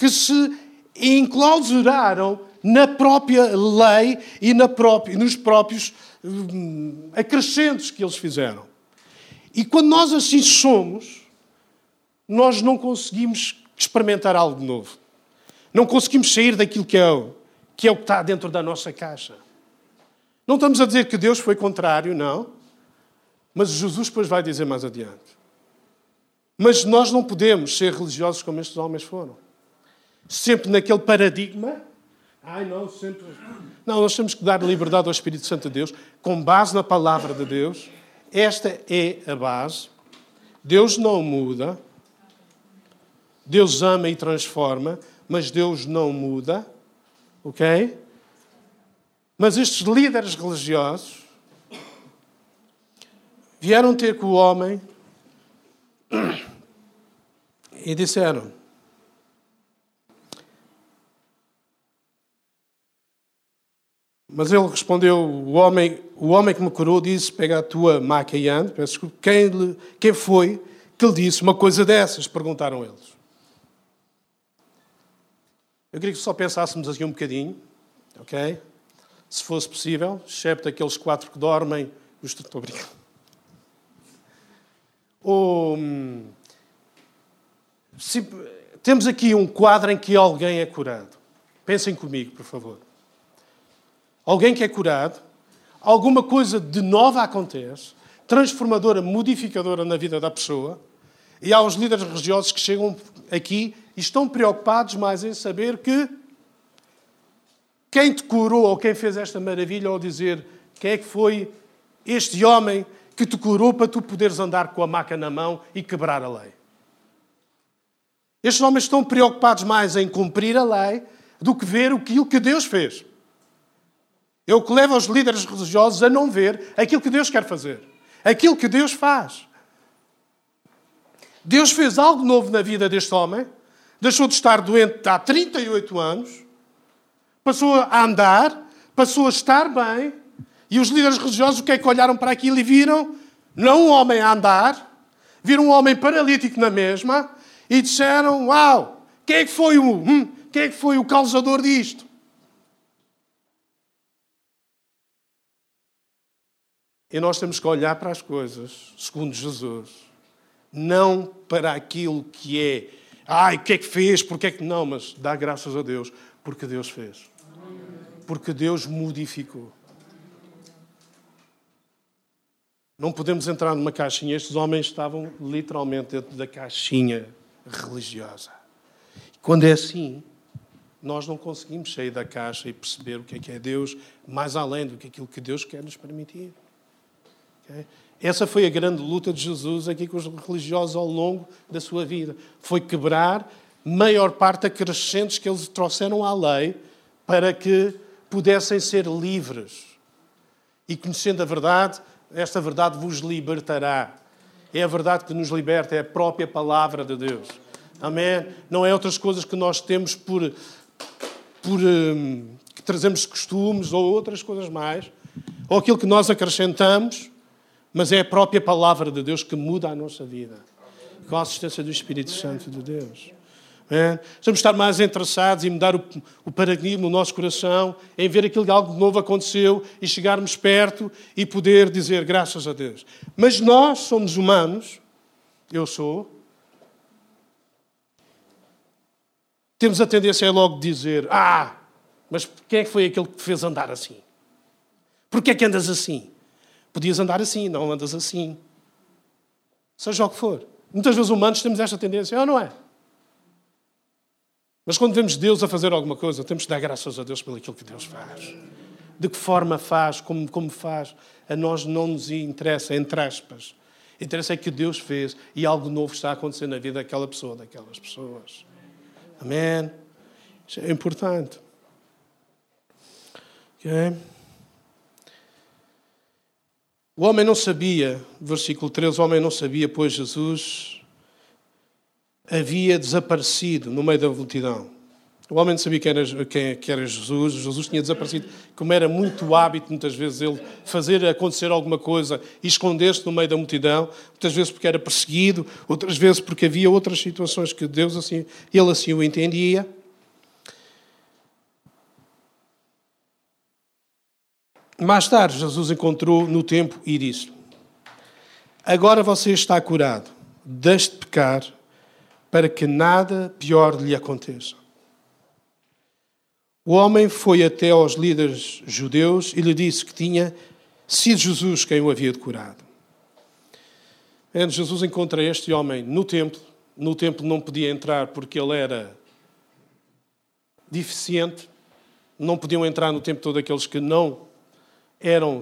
que se enclausuraram na própria lei e na própria, nos próprios hum, acrescentos que eles fizeram. E quando nós assim somos, nós não conseguimos experimentar algo novo. Não conseguimos sair daquilo que é que é o que está dentro da nossa caixa. Não estamos a dizer que Deus foi contrário, não. Mas Jesus depois vai dizer mais adiante. Mas nós não podemos ser religiosos como estes homens foram. Sempre naquele paradigma. Ai, não, sempre. Não, nós temos que dar liberdade ao Espírito Santo de Deus, com base na palavra de Deus. Esta é a base. Deus não muda. Deus ama e transforma, mas Deus não muda. Ok? Mas estes líderes religiosos vieram ter com o homem <coughs> e disseram: Mas ele respondeu: o homem, o homem que me curou disse: Pega a tua maca e ande. Peço desculpa. Quem, quem foi que lhe disse uma coisa dessas? Perguntaram eles. Eu queria que só pensássemos aqui um bocadinho, ok? Se fosse possível, excepto aqueles quatro que dormem. Estou brincando. Ou, se, temos aqui um quadro em que alguém é curado. Pensem comigo, por favor. Alguém que é curado, alguma coisa de nova acontece, transformadora, modificadora na vida da pessoa, e há os líderes religiosos que chegam aqui e estão preocupados mais em saber que quem te curou ou quem fez esta maravilha, ou dizer quem é que foi este homem que te curou para tu poderes andar com a maca na mão e quebrar a lei. Estes homens estão preocupados mais em cumprir a lei do que ver aquilo que Deus fez. É o que leva os líderes religiosos a não ver aquilo que Deus quer fazer, aquilo que Deus faz. Deus fez algo novo na vida deste homem deixou de estar doente há 38 anos, passou a andar, passou a estar bem, e os líderes religiosos o que é que olharam para aquilo e viram? Não um homem a andar, viram um homem paralítico na mesma e disseram: Uau, quem é que foi o, hum, quem é que foi o causador disto? E nós temos que olhar para as coisas segundo Jesus, não para aquilo que é, ai, o que é que fez, porque é que não, mas dá graças a Deus, porque Deus fez. Porque Deus modificou. Não podemos entrar numa caixinha. Estes homens estavam literalmente dentro da caixinha religiosa. Quando é assim, nós não conseguimos sair da caixa e perceber o que é que é Deus, mais além do que aquilo que Deus quer nos permitir. Okay? Essa foi a grande luta de Jesus aqui com os religiosos ao longo da sua vida. Foi quebrar maior parte acrescentes que eles trouxeram à lei para que pudessem ser livres. E conhecendo a verdade, esta verdade vos libertará. É a verdade que nos liberta, é a própria palavra de Deus. Amém? Não é outras coisas que nós temos por. por um, que trazemos costumes ou outras coisas mais, ou aquilo que nós acrescentamos, mas é a própria palavra de Deus que muda a nossa vida, com a assistência do Espírito Santo de Deus. É? Vamos estar mais interessados em mudar o, o paradigma no nosso coração, em ver aquilo que algo novo aconteceu e chegarmos perto e poder dizer graças a Deus. Mas nós somos humanos, eu sou, temos a tendência a logo dizer: Ah, mas quem é que foi aquele que te fez andar assim? Porquê é que andas assim? Podias andar assim, não andas assim. Seja o que for. Muitas vezes humanos temos esta tendência, ou não é? Mas quando vemos Deus a fazer alguma coisa, temos que dar graças a Deus pelo aquilo que Deus faz. De que forma faz, como, como faz, a nós não nos interessa, entre aspas. Interessa é que Deus fez e algo novo está a acontecer na vida daquela pessoa, daquelas pessoas. Amém? Isso é importante. Okay? O homem não sabia, versículo 13, o homem não sabia, pois Jesus havia desaparecido no meio da multidão. O homem não sabia quem era, quem era Jesus, Jesus tinha desaparecido, como era muito hábito, muitas vezes, ele fazer acontecer alguma coisa e esconder-se no meio da multidão, muitas vezes porque era perseguido, outras vezes porque havia outras situações que Deus assim, ele assim o entendia. Mais tarde, Jesus encontrou no templo e disse: Agora você está curado, deixe de pecar para que nada pior lhe aconteça. O homem foi até aos líderes judeus e lhe disse que tinha sido Jesus quem o havia curado. Jesus encontra este homem no templo. No templo não podia entrar porque ele era deficiente. Não podiam entrar no templo todos aqueles que não eram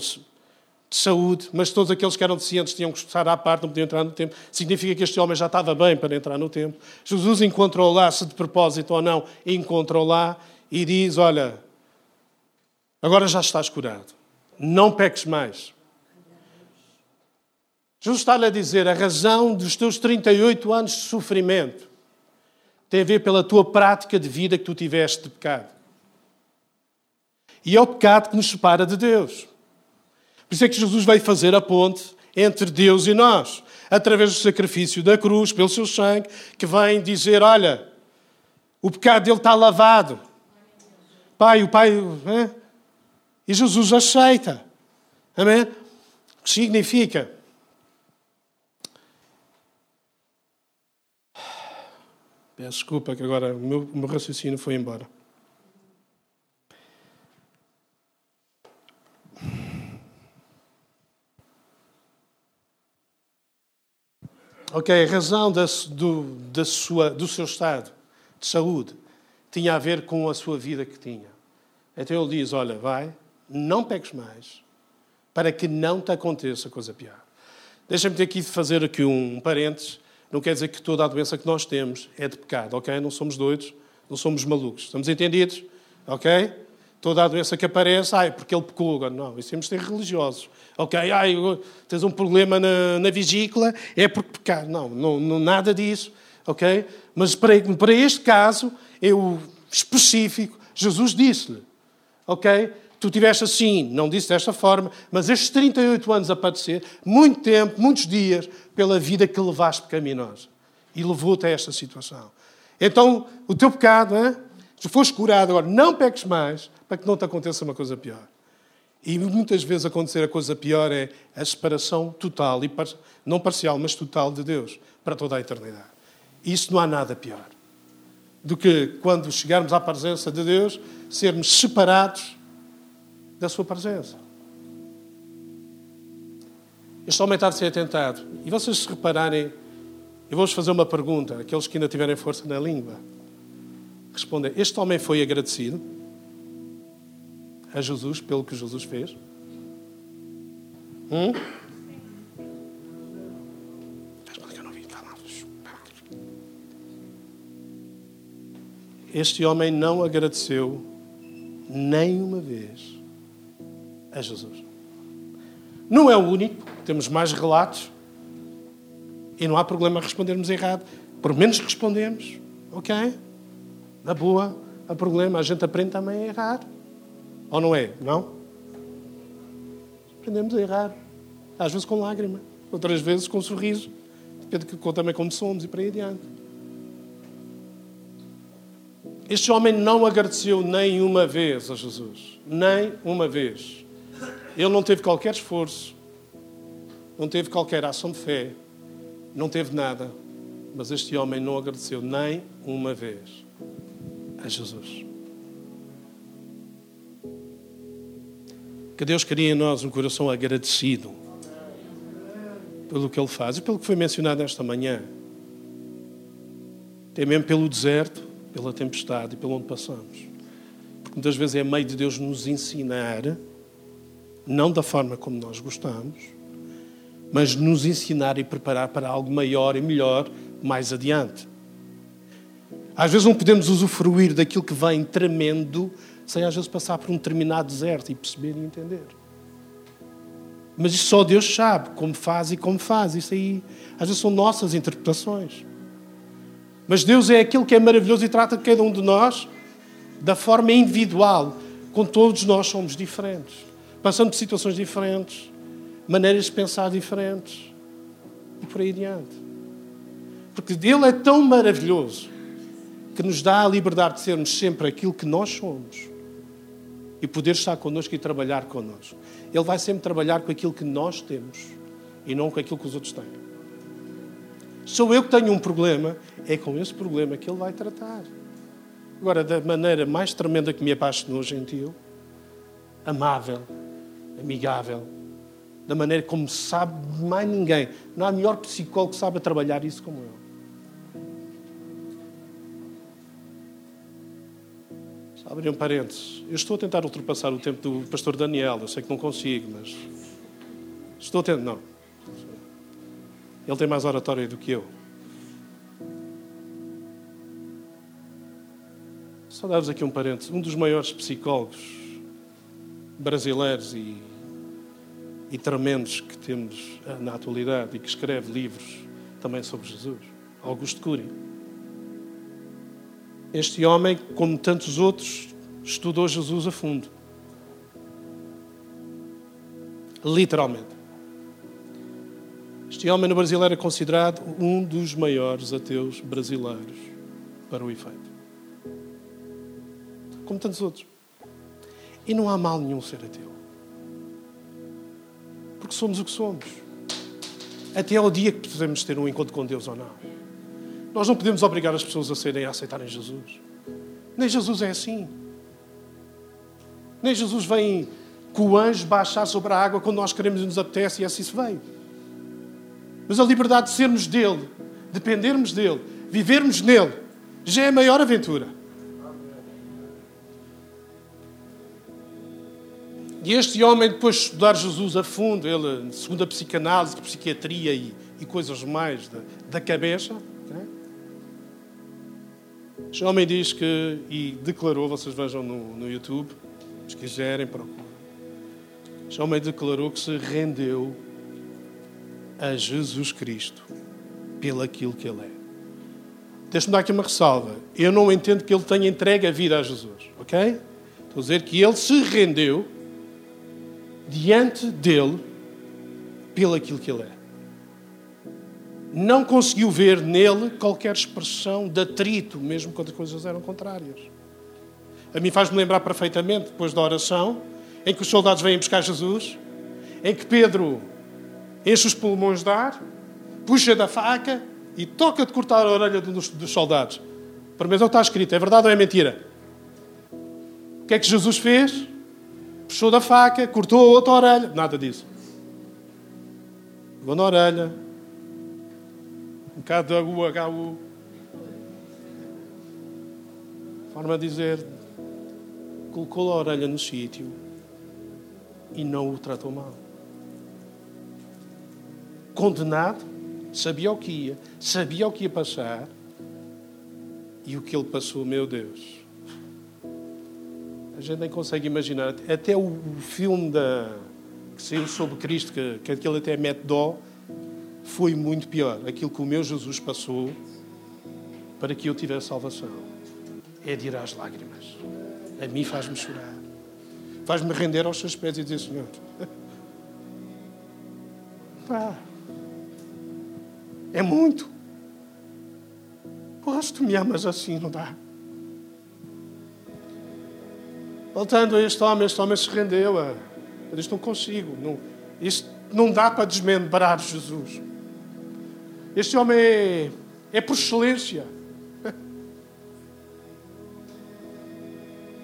de saúde, mas todos aqueles que eram deficientes tinham que estar à parte, não podiam entrar no templo. Significa que este homem já estava bem para entrar no templo. Jesus encontrou lá, se de propósito ou não, encontrou lá e diz: Olha, agora já estás curado, não peques mais. Jesus está-lhe a dizer: a razão dos teus 38 anos de sofrimento tem a ver pela tua prática de vida que tu tiveste de pecado. E é o pecado que nos separa de Deus. Por isso é que Jesus veio fazer a ponte entre Deus e nós, através do sacrifício da cruz, pelo seu sangue, que vem dizer: olha, o pecado dele está lavado. Pai, o Pai. Né? E Jesus aceita. Amém? O que significa? Peço desculpa que agora o meu, o meu raciocínio foi embora. Ok, a razão do, da sua, do seu estado de saúde tinha a ver com a sua vida que tinha. Então ele diz: Olha, vai, não peques mais, para que não te aconteça coisa pior. Deixa-me ter aqui de fazer aqui um parênteses. Não quer dizer que toda a doença que nós temos é de pecado, ok? Não somos doidos, não somos malucos. Estamos entendidos? Ok? Toda a doença que aparece, ai, porque ele pecou. Não, isso temos de ser religiosos. Ok, ai, tens um problema na, na vesícula, é porque pecar. Não, não, não, nada disso. Ok? Mas para, para este caso, eu específico, Jesus disse-lhe: Ok? Tu tiveste assim, não disse desta forma, mas estes 38 anos a padecer, muito tempo, muitos dias, pela vida que levaste pecaminosa. E levou-te a esta situação. Então, o teu pecado, hein? Se foste curado agora, não peques mais, para que não te aconteça uma coisa pior. E muitas vezes acontecer a coisa pior é a separação total, e não parcial, mas total de Deus, para toda a eternidade. Isso não há nada pior do que quando chegarmos à presença de Deus, sermos separados da sua presença. Este homem está a ser tentado. E vocês, se repararem, eu vou-vos fazer uma pergunta, aqueles que ainda tiverem força na língua. Respondem: Este homem foi agradecido a Jesus pelo que Jesus fez? Hum? Este homem não agradeceu nem uma vez a Jesus. Não é o único, temos mais relatos e não há problema respondermos errado. Por menos respondemos, ok? Na boa, há problema, a gente aprende também a errar. Ou não é? Não? Aprendemos a errar. Às vezes com lágrima, outras vezes com sorriso. Depende de também como somos e para aí adiante. Este homem não agradeceu nem uma vez a Jesus. Nem uma vez. Ele não teve qualquer esforço, não teve qualquer ação de fé, não teve nada. Mas este homem não agradeceu nem uma vez a Jesus. Que Deus cria em nós um coração agradecido pelo que Ele faz e pelo que foi mencionado esta manhã. Até mesmo pelo deserto, pela tempestade e pelo onde passamos. Porque muitas vezes é meio de Deus nos ensinar não da forma como nós gostamos, mas nos ensinar e preparar para algo maior e melhor mais adiante. Às vezes não podemos usufruir daquilo que vem tremendo sem às vezes passar por um determinado deserto e perceber e entender. Mas isso só Deus sabe como faz e como faz. Isso aí, às vezes, são nossas interpretações. Mas Deus é aquele que é maravilhoso e trata cada um de nós da forma individual, com todos nós somos diferentes passando por situações diferentes, maneiras de pensar diferentes e por aí adiante. Porque Ele é tão maravilhoso que nos dá a liberdade de sermos sempre aquilo que nós somos e poder estar connosco e trabalhar connosco. Ele vai sempre trabalhar com aquilo que nós temos e não com aquilo que os outros têm. Sou eu que tenho um problema, é com esse problema que Ele vai tratar. Agora, da maneira mais tremenda que me apaixonou, gentil, amável, amigável, da maneira como sabe mais ninguém. Não há melhor psicólogo que saiba trabalhar isso como eu. Só abrir um parênteses. Eu estou a tentar ultrapassar o tempo do pastor Daniel. Eu sei que não consigo, mas. Estou a tentar. Não. Ele tem mais oratória do que eu. Só dar-vos aqui um parênteses. Um dos maiores psicólogos brasileiros e, e tremendos que temos eh, na atualidade e que escreve livros também sobre Jesus, Augusto Cury. Este homem, como tantos outros, estudou Jesus a fundo. Literalmente. Este homem no Brasil era considerado um dos maiores ateus brasileiros para o efeito. Como tantos outros. E não há mal nenhum ser ateu. Porque somos o que somos. Até ao dia que podemos ter um encontro com Deus ou não. Nós não podemos obrigar as pessoas a serem a aceitarem Jesus. Nem Jesus é assim. Nem Jesus vem com o anjo baixar sobre a água quando nós queremos e nos apetece e assim se veio. Mas a liberdade de sermos dele, dependermos dele, vivermos nele, já é a maior aventura. E este homem, depois de estudar Jesus a fundo, ele, segundo a psicanálise, psiquiatria e, e coisas mais da, da cabeça? Este homem diz que, e declarou, vocês vejam no, no YouTube, se quiserem, procuram. Este homem declarou que se rendeu a Jesus Cristo pelo aquilo que ele é. Deixa-me dar aqui uma ressalva. Eu não entendo que ele tenha entregue a vida a Jesus, ok? Estou a dizer que ele se rendeu diante dele pelo aquilo que ele é. Não conseguiu ver nele qualquer expressão de atrito, mesmo quando as coisas eram contrárias. A mim faz-me lembrar perfeitamente, depois da oração, em que os soldados vêm buscar Jesus, em que Pedro enche os pulmões de ar, puxa da faca e toca de cortar a orelha dos, dos soldados. Para mim não está escrito, é verdade ou é mentira? O que é que Jesus fez? Puxou da faca, cortou a outra orelha. Nada disso. Pegou na orelha. Um bocado da UHU. Forma de dizer, colocou a orelha no sítio e não o tratou mal. Condenado, sabia o que ia, sabia o que ia passar e o que ele passou, meu Deus. A gente nem consegue imaginar. Até o, o filme da, que saiu sobre Cristo, que, que aquele até mete dó, foi muito pior. Aquilo que o meu Jesus passou para que eu tivesse salvação. É de ir às lágrimas. A mim faz-me chorar. Faz-me render aos seus pés e dizer, Senhor, <laughs> pá, é muito. Se tu me amas assim, não dá. Voltando a este homem, este homem se rendeu. A... Eu disse, não consigo. Não, isto não dá para desmembrar Jesus. Este homem é, é por excelência.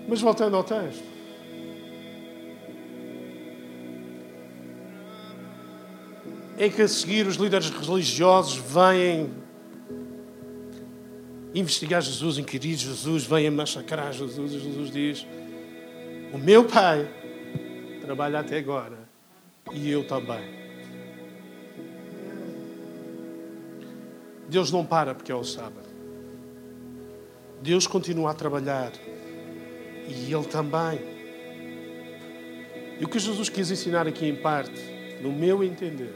Mas voltando ao texto. Em que a seguir os líderes religiosos vêm investigar Jesus, inquirir Jesus, vêm massacrar Jesus. E Jesus diz: O meu pai trabalha até agora e eu também. Deus não para porque é o sábado. Deus continua a trabalhar e Ele também. E o que Jesus quis ensinar aqui em parte, no meu entender,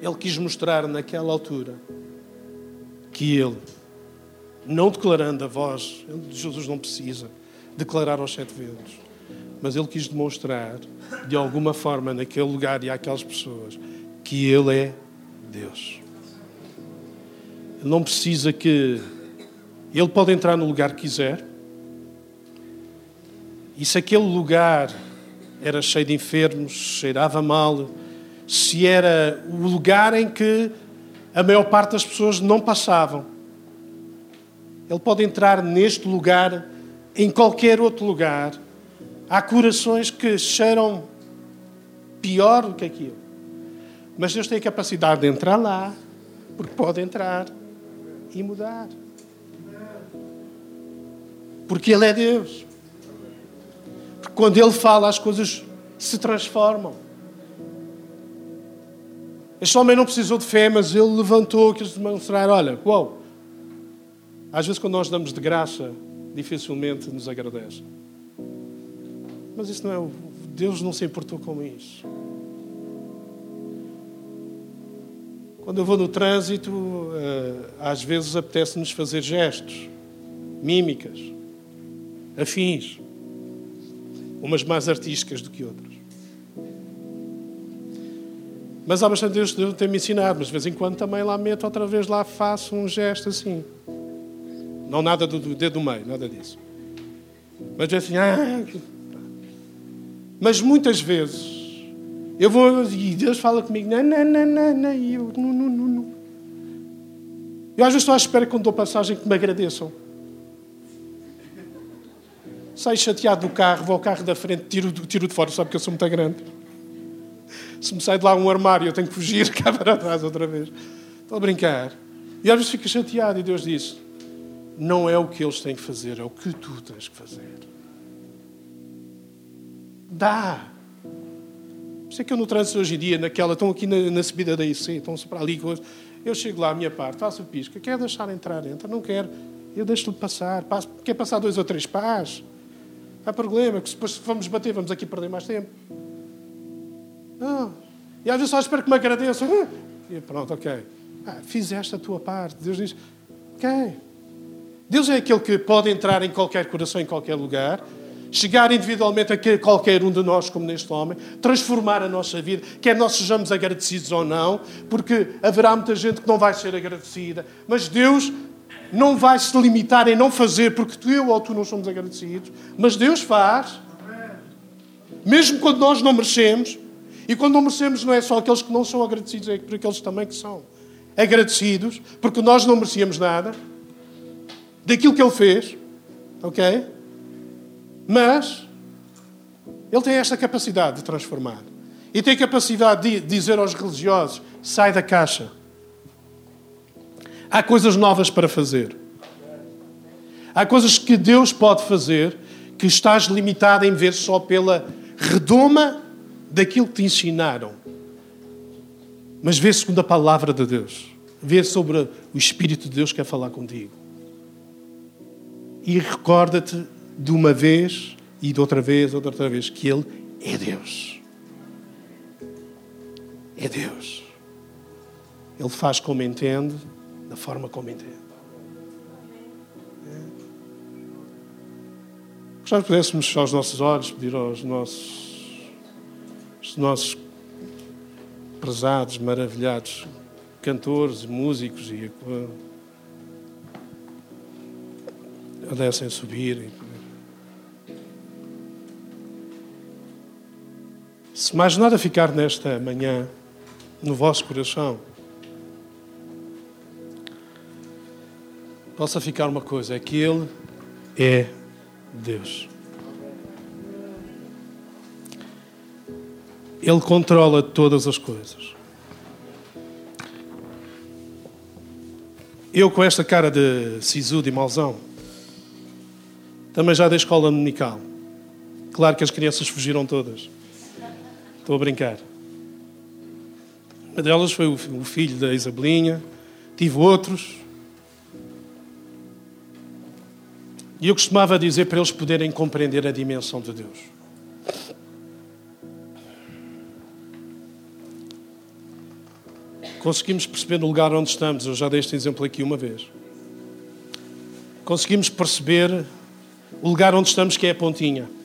Ele quis mostrar naquela altura que Ele, não declarando a voz, Jesus não precisa declarar aos sete ventos, mas Ele quis demonstrar, de alguma forma, naquele lugar e àquelas pessoas, que Ele é Deus. Não precisa que. Ele pode entrar no lugar que quiser, e se aquele lugar era cheio de enfermos, cheirava mal, se era o lugar em que a maior parte das pessoas não passavam, ele pode entrar neste lugar, em qualquer outro lugar. Há corações que cheiram pior do que aquilo. Mas Deus tem a capacidade de entrar lá, porque pode entrar e mudar. Porque Ele é Deus quando Ele fala, as coisas se transformam. Este homem não precisou de fé, mas ele levantou, quis demonstrar: olha, uau. Às vezes, quando nós damos de graça, dificilmente nos agradece. Mas isso não é. Deus não se importou com isso. Quando eu vou no trânsito, eh, às vezes apetece-nos fazer gestos, mímicas, afins umas mais artísticas do que outras. Mas há bastante Deus, Deus tem-me ensinado, mas de vez em quando também lá meto outra vez, lá faço um gesto assim. Não nada do, do dedo do meio, nada disso. Mas assim, ah, mas muitas vezes eu vou e Deus fala comigo, não, não, não, não, não, e eu, não, não, não, não. Eu às vezes estou à espera quando dou passagem que me agradeçam. Saio chateado do carro, vou ao carro da frente, tiro, tiro de fora, sabe que eu sou muito grande. Se me sai de lá um armário, eu tenho que fugir <laughs> cá para trás outra vez. Estou a brincar. E às vezes fico chateado e Deus diz: Não é o que eles têm que fazer, é o que tu tens que fazer. Dá. Por isso é que eu no trânsito hoje em dia, naquela, estão aqui na, na subida da IC, estão-se para ali. Eu chego lá à minha parte, faço o pisca, quer deixar entrar, entra, não quero. Eu deixo-lhe passar. Passo, quer passar dois ou três pás? Há problema, que depois se vamos bater, vamos aqui perder mais tempo. Não. E às vezes só espero que me agradeçam. E pronto, ok. Ah, fizeste a tua parte. Deus diz: Ok. Deus é aquele que pode entrar em qualquer coração, em qualquer lugar, chegar individualmente a qualquer um de nós, como neste homem, transformar a nossa vida, quer nós sejamos agradecidos ou não, porque haverá muita gente que não vai ser agradecida, mas Deus não vai se limitar em não fazer porque tu, eu ou tu não somos agradecidos, mas Deus faz, mesmo quando nós não merecemos, e quando não merecemos não é só aqueles que não são agradecidos, é por aqueles também que são agradecidos, porque nós não merecíamos nada daquilo que Ele fez, ok? Mas Ele tem esta capacidade de transformar. E tem capacidade de dizer aos religiosos: sai da caixa. Há coisas novas para fazer. Há coisas que Deus pode fazer que estás limitado em ver só pela redoma daquilo que te ensinaram. Mas vê segundo a palavra de Deus. Vê sobre o Espírito de Deus que quer falar contigo. E recorda-te de uma vez e de outra vez, outra, outra vez, que Ele é Deus. É Deus. Ele faz como entende, da forma como entende. É. Gostava que pudéssemos fechar os nossos olhos, pedir aos nossos, aos nossos prezados, maravilhados cantores, músicos e pudessem subir. Se mais nada ficar nesta manhã no vosso coração, possa ficar uma coisa: é que Ele é Deus. Ele controla todas as coisas. Eu, com esta cara de sisudo e mauzão, também já dei escola dominical. Claro que as crianças fugiram todas. Estou a brincar. Uma delas foi o filho da Isabelinha. Tive outros. E eu costumava dizer para eles poderem compreender a dimensão de Deus. Conseguimos perceber no lugar onde estamos, eu já dei este exemplo aqui uma vez. Conseguimos perceber o lugar onde estamos, que é a Pontinha.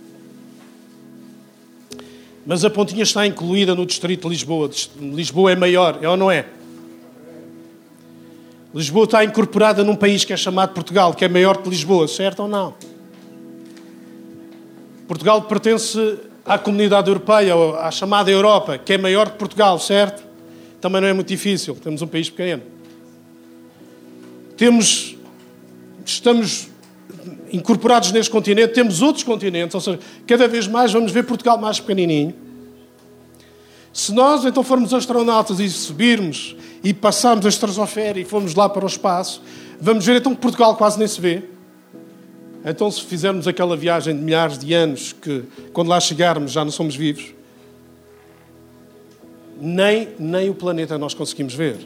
Mas a Pontinha está incluída no distrito de Lisboa. Lisboa é maior, é ou não é? Lisboa está incorporada num país que é chamado Portugal, que é maior que Lisboa, certo ou não? Portugal pertence à comunidade europeia, à chamada Europa, que é maior que Portugal, certo? Também não é muito difícil, temos um país pequeno. Temos, estamos incorporados neste continente, temos outros continentes, ou seja, cada vez mais vamos ver Portugal mais pequenininho. Se nós então formos astronautas e subirmos e passarmos a estratosfera e formos lá para o espaço, vamos ver então que Portugal quase nem se vê. Então, se fizermos aquela viagem de milhares de anos, que quando lá chegarmos já não somos vivos, nem, nem o planeta nós conseguimos ver.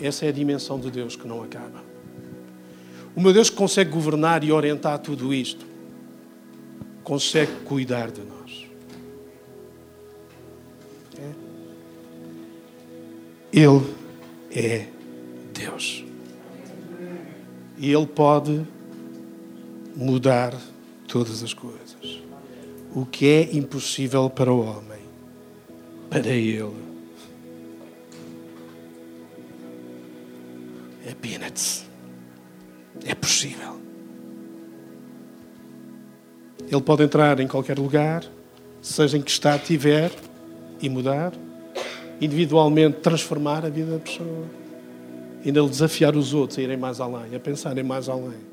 Essa é a dimensão de Deus que não acaba. O meu Deus consegue governar e orientar tudo isto, consegue cuidar de nós. Ele é Deus. E Ele pode mudar todas as coisas. O que é impossível para o homem, para Ele é peanuts. É possível. Ele pode entrar em qualquer lugar, seja em que estado estiver, e mudar, individualmente transformar a vida da pessoa. Ainda desafiar os outros a irem mais além, a pensarem mais além.